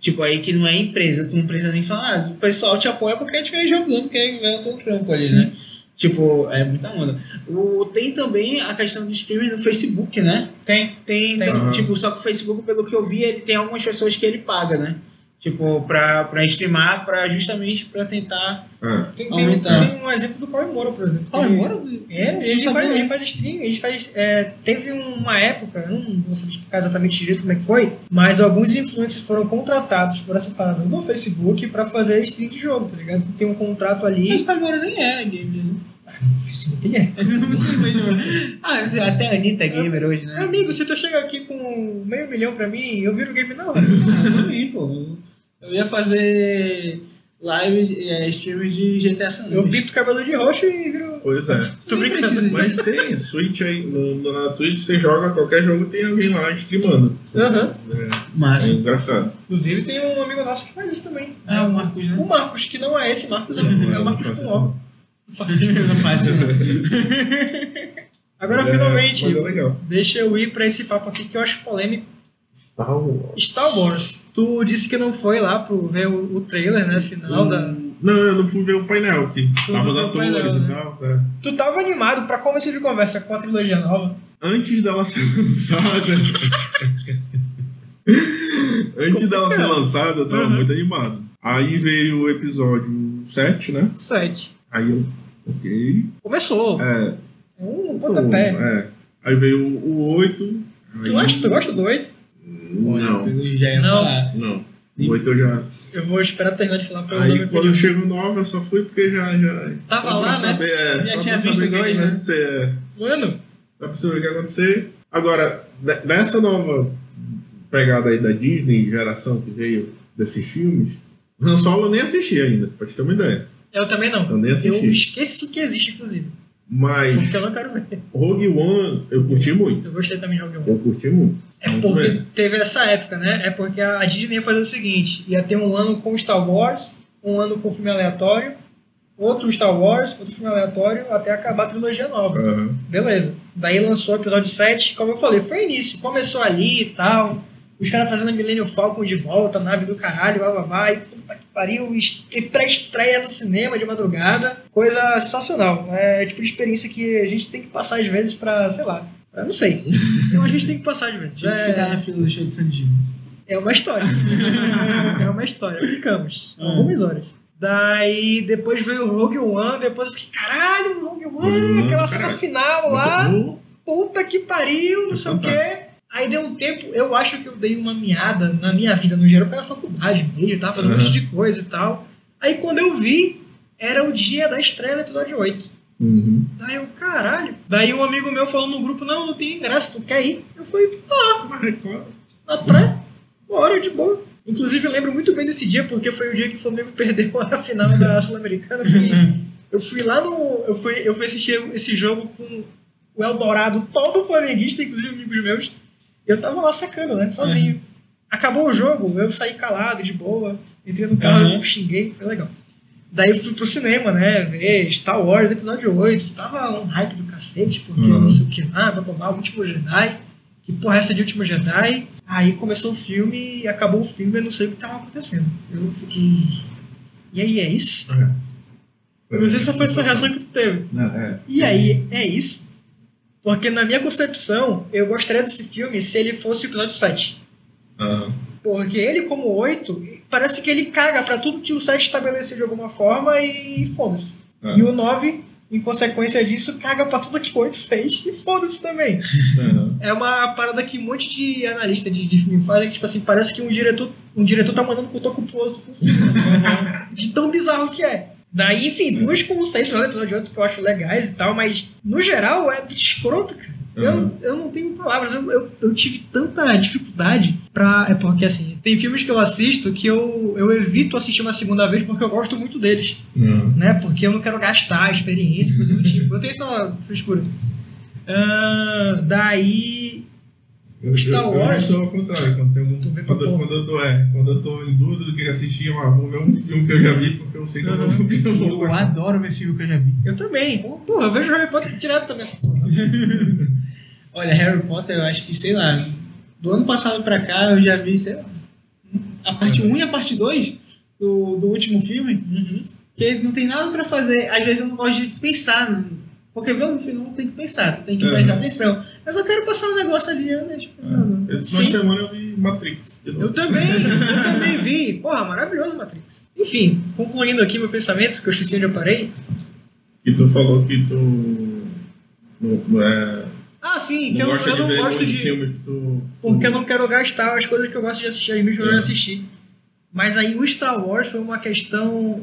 Tipo, aí que não é empresa, tu não precisa nem falar. Ah, o pessoal te apoia porque a gente vem jogando, quer ver o teu trampo ali, Sim. né? Tipo, é muita onda. O, tem também a questão do streaming no Facebook, né? Tem, tem, Tem. tem, Aham. tipo, só que o Facebook, pelo que eu vi, ele tem algumas pessoas que ele paga, né? Tipo, pra, pra streamar, pra, justamente pra tentar. É. Tem, tem, Aumentar. tem um exemplo do Cauê Moura, por exemplo. Cauê Moura? É, ele Não faz, ele faz stream, ele faz. é, teve uma época, eu não vou saber explicar exatamente direito como é que foi, mas alguns influencers foram contratados por essa parada no Facebook pra fazer stream de jogo, tá ligado? Tem um contrato Mas ali. o agora nem é game, né? O Facebook ele é. Não sei, mas- ah, até a Anitta é gamer hoje, né? Amigo, se tu chega aqui com meio milhão pra mim, eu viro game não. Ah, também, pô. Eu ia fazer live, é, streamer de GTA San Eu Andreas. pinto o cabelo de roxo e viro. Pois é. Tô Nem brincando. precisa Mas tem Switch aí, no, na Twitch você joga qualquer jogo, tem alguém lá streamando. Aham. É, é Massa. engraçado. Inclusive tem um amigo nosso que faz isso também. Ah, o Marcos, né? O Marcos, que não é esse Marcos, é o é o Marcos com não. Não faço não faço. Agora, é- finalmente, é legal. deixa eu ir pra esse papo aqui que eu acho polêmico. Tá, o- Star Wars. Tu disse que não foi lá pro ver o, o trailer, né, final da... Não, eu não fui ver o painel, que Tu tava os atores painel, e né? tal. é. Tu tava animado pra começo de conversa com a trilogia nova. Antes dela ser lançada. Antes dela ser lançada, eu tava Uhum. muito animado. Aí veio o episódio 7, né? 7. Aí eu. Ok. Começou. É. Um pontapé. é. Aí veio o 8. Tu, acha, tu gosta do 8? Não, Eu já ia Não. falar. não. O 8 eu já. Eu vou esperar terminar de falar pra eu Aí quando opinião. chegou o 9 eu só fui porque já. já Tava só lá, né? saber, é, Já só tinha pra visto dois, né? acontecer, é. Mano, Só pra saber o que ia acontecer. Agora, dessa nova pegada aí da Disney, geração que veio desses filmes, Han Solo eu nem assisti ainda, pra te ter uma ideia. eu também não. Eu nem assisti. Eu esqueci que existe, inclusive. Mas Porque eu quero ver. Rogue One eu curti muito. Eu gostei também de Rogue One. Eu curti muito. É Muito porque bem. teve essa época, né? É porque a Disney ia fazer o seguinte: ia ter um ano com Star Wars, um ano com filme aleatório, outro Star Wars, outro filme aleatório, até acabar a trilogia nova. Aham. Beleza. Daí lançou o episódio 7, como eu falei, foi início. Começou ali e tal. Os caras fazendo a Millennium Falcon de volta, nave do caralho, blá blá blá. E puta que pariu, e pré-estreia no cinema de madrugada. Coisa sensacional. É tipo de experiência que a gente tem que passar às vezes pra, sei lá. Eu não sei. Então a gente tem que passar às vezes. Tinha que É- ficar na fila do show de San Diego. é uma história. é uma história. Ficamos. Hum. Algumas horas. Daí depois veio o Rogue One, depois eu fiquei, caralho, Rogue One, Rogue One, aquela cena final lá, bom. puta que pariu, não sei o quê. Aí deu um tempo, eu acho que eu dei uma miada na minha vida no geral pela faculdade mesmo, tava fazendo um Uhum. monte de coisa e tal. Aí quando eu vi, era o dia da estreia do episódio 8. Uhum. Daí eu, caralho. Daí um amigo meu falou no grupo, não, não tem ingresso, tu quer ir? Eu falei, tá, na praia, bora, de boa. Inclusive eu lembro muito bem desse dia, porque foi o dia que o Flamengo perdeu a final da Sul-Americana. Eu fui lá no. Eu fui, eu fui assistir esse jogo com o Eldorado todo flamenguista, inclusive amigos meus. Eu tava lá sacando, né? Sozinho. Acabou o jogo, eu saí calado, de boa. Entrei no carro, Uhum. xinguei, foi legal. Daí eu fui pro cinema, né? Ver Star Wars episódio 8. Tava um hype do cacete, porque Uhum. não sei o que lá, vai tomar o último Jedi. Que porra é essa de último Jedi? Aí começou o filme e acabou o filme eu não sei o que tava acontecendo. Eu fiquei. E aí, é isso? Eu não sei se foi essa reação que tu teve. Não, é. E aí, é isso? Porque na minha concepção, eu gostaria desse filme se ele fosse o episódio 7. Aham. Porque ele, como 8, parece que ele caga pra tudo que o 7 estabeleceu de alguma forma e foda-se. Ah. E o 9, em consequência disso, caga pra tudo que o 8 fez e foda-se também. Aham. É uma parada que um monte de analista de, de filme faz, é que, tipo assim, parece que um diretor, um diretor tá mandando cotoco pro outro com o filme. de tão bizarro que é. Daí, enfim, duas conceitos lá do episódio 8 que eu acho legais e tal, mas no geral é escroto, cara. Eu, Uhum. eu não tenho palavras, eu, eu, eu tive tanta dificuldade pra. É porque assim, tem filmes que eu assisto que eu, eu evito assistir uma segunda vez porque eu gosto muito deles, Uhum. né? Porque eu não quero gastar a experiência, coisa do tipo. Eu tenho essa frescura. Ah, daí. Eu, Star eu, eu Wars. sou ao contrário, quando, tem pra quando, porra. quando eu tô, é, quando eu tô em dúvida do que assistir, eu ah, vou ver um filme que eu já vi, porque eu sei que eu Uhum. vou, que eu vou Eu adoro ver filme que eu já vi. Eu também. Porra, eu vejo Harry Potter direto também essa porra. Olha, Harry Potter, eu acho que, sei lá, do ano passado pra cá eu já vi, sei lá, a parte 1 e a parte 2 do, do último filme, que não tem nada pra fazer. Às vezes eu não gosto de pensar, porque ver um filme tem que pensar, tu tem que Uhum. prestar atenção. Mas eu quero passar um negócio ali, eu deixo. É. Esse final de Sim. semana eu vi Matrix. Eu também, eu também vi. Porra, maravilhoso Matrix. Enfim, concluindo aqui meu pensamento, que eu esqueci onde eu parei. E tu falou que tu. Não, não é, Ah, sim, que não eu, gosta eu de não ver gosto de. filme que tu. Porque eu não quero gastar as coisas que eu gosto de assistir, as mídias que eu É. assistir. Mas aí o Star Wars foi uma questão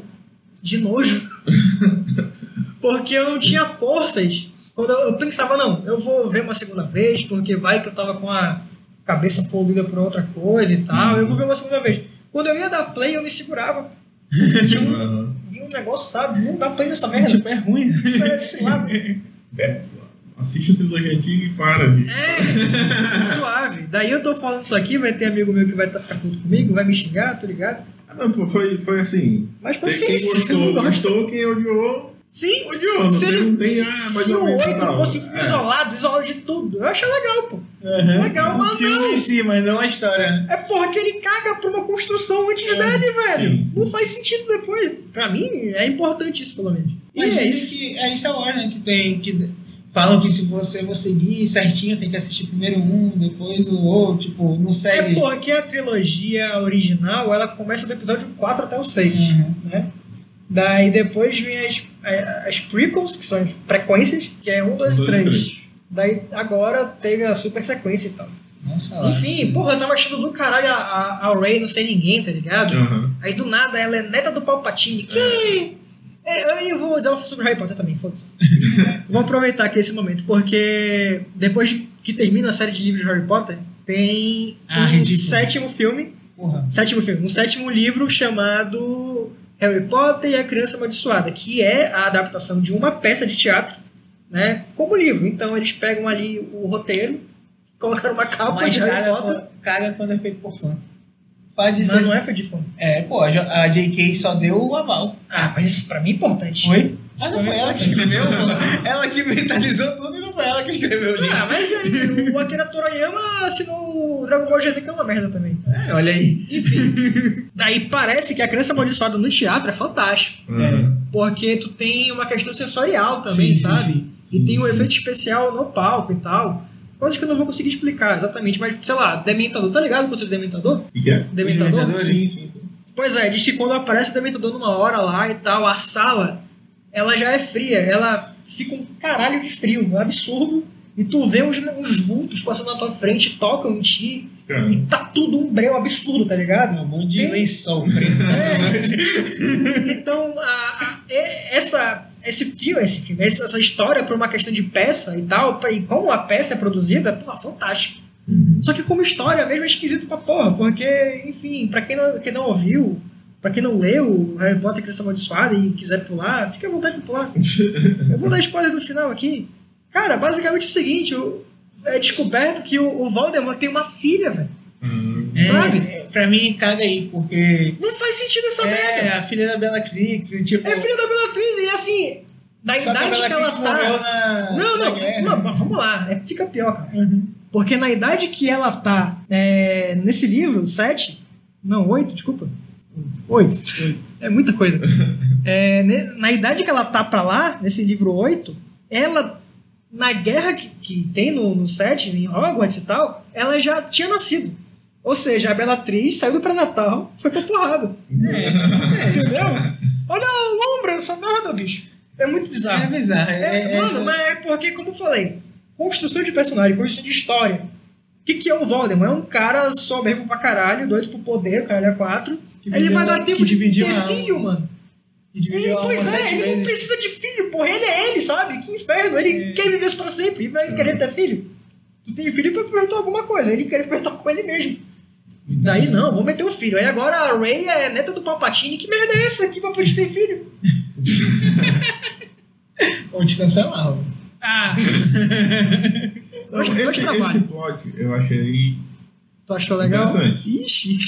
de nojo. porque eu não tinha forças. Quando eu, eu pensava, não, eu vou ver uma segunda vez, porque vai que eu tava com a cabeça poluída por outra coisa e tal, eu vou ver uma segunda vez. Quando eu ia dar play, eu me segurava. Tinha um, um negócio, sabe? Não dá play nessa merda. Tipo, é ruim. Isso é esse lado. Assiste a trilogia antiga e para, bicho. É, suave. Daí eu tô falando isso aqui, vai ter amigo meu que vai tá, ficar puto comigo, vai me xingar, tô ligado? Ah, não, foi- foi, assim. Mas Quem paciência, eu gostou, não gosto. gostou, quem odiou, Sim, odiou. Não se tem, ele, tem, se, ah, se o menos. 8 não. fosse um filme É. isolado, isolado de tudo, eu acho legal, pô. Legal, o mas filme não. em si, mas não a história. É porque ele caga pra uma construção antes dele, velho. sim. Não faz sentido depois. Pra mim, é importante isso, pelo menos. E Mas é dizem isso. que é Star Wars, né? Que tem. Que falam que se você for seguir certinho, tem que assistir primeiro um, depois o outro, tipo, não É segue. porque a trilogia original, ela começa do episódio 4 até o 6, Uhum. né? Daí depois vem as, as prequels, que são as frequências, que é 1, 2 e Dois e 3. três. Daí agora teve a super sequência e tal. Nossa, lá, Enfim, assim. porra, eu tava achando do caralho a, a, a Ray não ser ninguém, tá ligado? Aham. Aí do nada ela é neta do Palpatine. Que? É, eu vou dizer uma sobre Harry Potter também, foda-se. Vou aproveitar aqui esse momento, porque depois de- que termina a série de livros de Harry Potter, tem Ah, um ridículo. sétimo filme. Porra. Sétimo filme, um sétimo livro chamado Harry Potter e a Criança Amaldiçoada, que é a adaptação de uma peça de teatro, né? Como livro. Então eles pegam ali o roteiro, colocaram uma capa Mas de Harry Potter. quando- caga quando é feito por fã. Pode Mas ser. não é foi de fome. É, pô, a JK só deu o aval. Ah, mas isso pra mim é importante. Foi? Ah, não Foi ela que escreveu? ela que mentalizou tudo e não foi ela que escreveu o livro. Ah, mas aí, o Akira Toriyama assinou o Dragon Ball GT, que é uma merda também. É, olha aí. Enfim. Daí parece que a criança amaldiçoada no teatro é fantástico. Aham. Porque tu tem uma questão sensorial também, Sim, sabe? sim. E Sim, tem um sim. efeito especial no palco e tal. Coisas que eu não vou conseguir explicar exatamente, mas sei lá, Dementador, tá ligado o conceito de Dementador? O que é? Dementador? Sim. sim. Pois é, diz que quando aparece o Dementador numa hora lá e tal, a sala, ela já é fria, ela fica um caralho de frio, um absurdo. E tu vê uns, uns vultos passando na tua frente, tocam em ti, Cara, e tá tudo um breu absurdo, tá ligado? Um monte de Tem- lençol preto É. Então, a- a- essa esse filme, esse filme, essa essa história por uma questão de peça e tal, e como a peça é produzida, pô, fantástico. Só que como história mesmo é esquisito pra porra, porque, enfim, pra quem não, quem não ouviu, pra quem não leu Harry Potter e Criança Amaldiçoada e quiser pular, fica à vontade de pular. Eu vou dar spoiler no final aqui. Cara, basicamente é o seguinte, é descoberto que o, o Voldemort tem uma filha, velho. É, Sabe? é, Pra mim, caga aí, porque. Não faz sentido essa É, merda. a filha da Bellatrix, e tipo. É filha da Bellatrix e assim, da só idade a que ela tá... na. Não, na não, guerra. não, mas vamos lá, é, fica pior, cara. Uhum. Porque na idade que ela tá é, nesse livro, 7, não, 8, desculpa. 8. É muita coisa. É, na idade que ela tá pra lá, nesse livro 8, ela, na guerra que, que tem no, no 7, em Hogwarts e tal, ela já tinha nascido. Ou seja, a Bellatrix saiu do pré-natal, foi pra porrada. Entendeu? Olha a lombra dessa merda, bicho. É muito bizarro. É bizarro. É, É, é, mano, essa- mas é porque, como eu falei, construção de personagem, construção de história. O que, que é o Voldemort? É um cara soberbo pra caralho, doido pro poder, caralho é quatro. Que Ele vai dar tempo que de ter a filho, alma. mano. Ele, pois é, ele não vezes. precisa de filho, porra. Ele é ele, sabe? Que inferno. Ele É. quer viver isso pra sempre e vai querer ter filho. Tu tem filho pra perguntar alguma coisa. Ele quer perguntar com ele mesmo. Daí não, vou meter um filho. Aí agora a Ray é neta do Palpatine. Que merda é essa? Que Palpatine tem filho? Ou te cancelar. Ah. Não, Dois, esse, esse plot eu achei Tu achou legal? interessante. Ixi.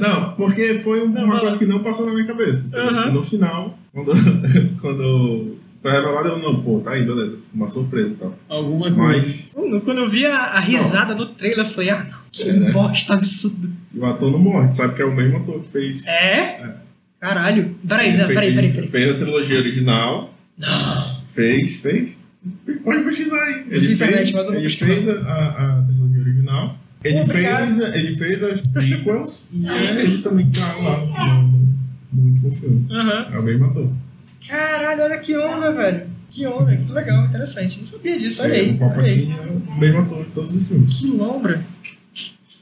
Não, porque foi um- Não, uma vai coisa que não passou na minha cabeça. E No final, quando, quando foi revelado, eu não, pô, tá aí, beleza. Uma surpresa e tal. Alguma coisa. Mas Quando quando eu vi a, a risada no trailer, eu falei, ah, não, que É, né? bosta absurda. o ator não morre, sabe que é o mesmo ator que fez. É? Caralho. Peraí, não, peraí, peraí, peraí. fez a trilogia original, Não. fez, fez. Pode pesquisar aí. Ele internet, fez, mas eu vou ele pesquisar. fez a, a, a trilogia original. Ele Obrigado. fez, ele fez as prequels e ele também tá lá no, no último filme. Aham. É o mesmo ator. Caralho, olha que onda, velho. Que onda, que legal, interessante. Não sabia disso, olha É, aí. o Olha aí. Palpatine é o mesmo ator em todos os filmes. Que lombra.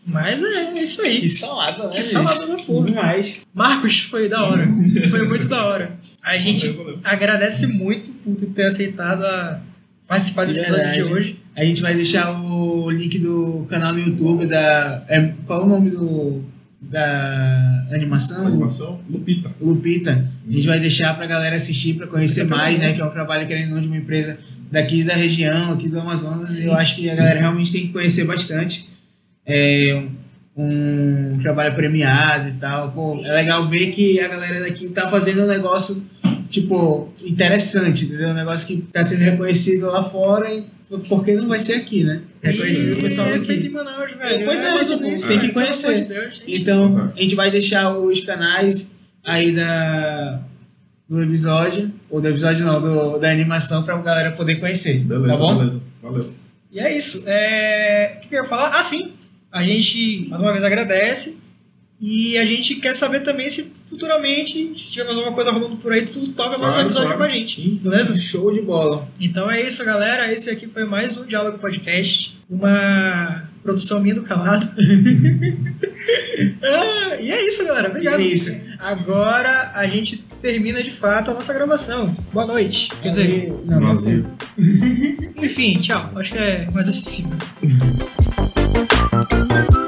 Mas é, é isso aí. Que salada, né? Que salada da porra. Demais. Marcos, foi da hora. Foi muito da hora. A gente Valeu, valeu. agradece muito por ter aceitado a participar desse De episódio de hoje. A gente vai deixar o link do canal no YouTube da. É, qual é o nome do. da animação? Animação Lupita. Lupita. A gente vai deixar pra galera assistir, pra conhecer mais, né? Que é um trabalho, querendo não, de uma empresa daqui da região, aqui do Amazonas. Eu acho que a galera realmente tem que conhecer bastante. É um, um trabalho premiado e tal. Pô, é legal ver que a galera daqui tá fazendo um negócio, tipo, interessante, entendeu? Um negócio que tá sendo reconhecido lá fora e por que não vai ser aqui, né? Reconhecido o pessoal é aqui. em Manaus, velho. Pois é, mais tipo, menos, tem que conhecer. Deus. Então, a gente vai deixar os canais aí da do episódio, ou do episódio não, do, da animação pra galera poder conhecer. Beleza, tá bom? beleza. Valeu. E é isso. É... O que eu ia falar? Ah, sim. A gente, mais uma vez, agradece. E a gente quer saber também se futuramente, se tiver mais alguma coisa rolando por aí, tu toca mais um episódio claro. com a gente. Beleza? Show de bola. Então é isso, galera. Esse aqui foi mais um Diálogo Podcast. Uma produção minha do calado. Ah, e é isso, galera. Obrigado. É isso. Agora a gente termina de fato a nossa gravação. Boa noite. Quer dizer, não, não, Valeu. enfim, tchau. Acho que é mais acessível.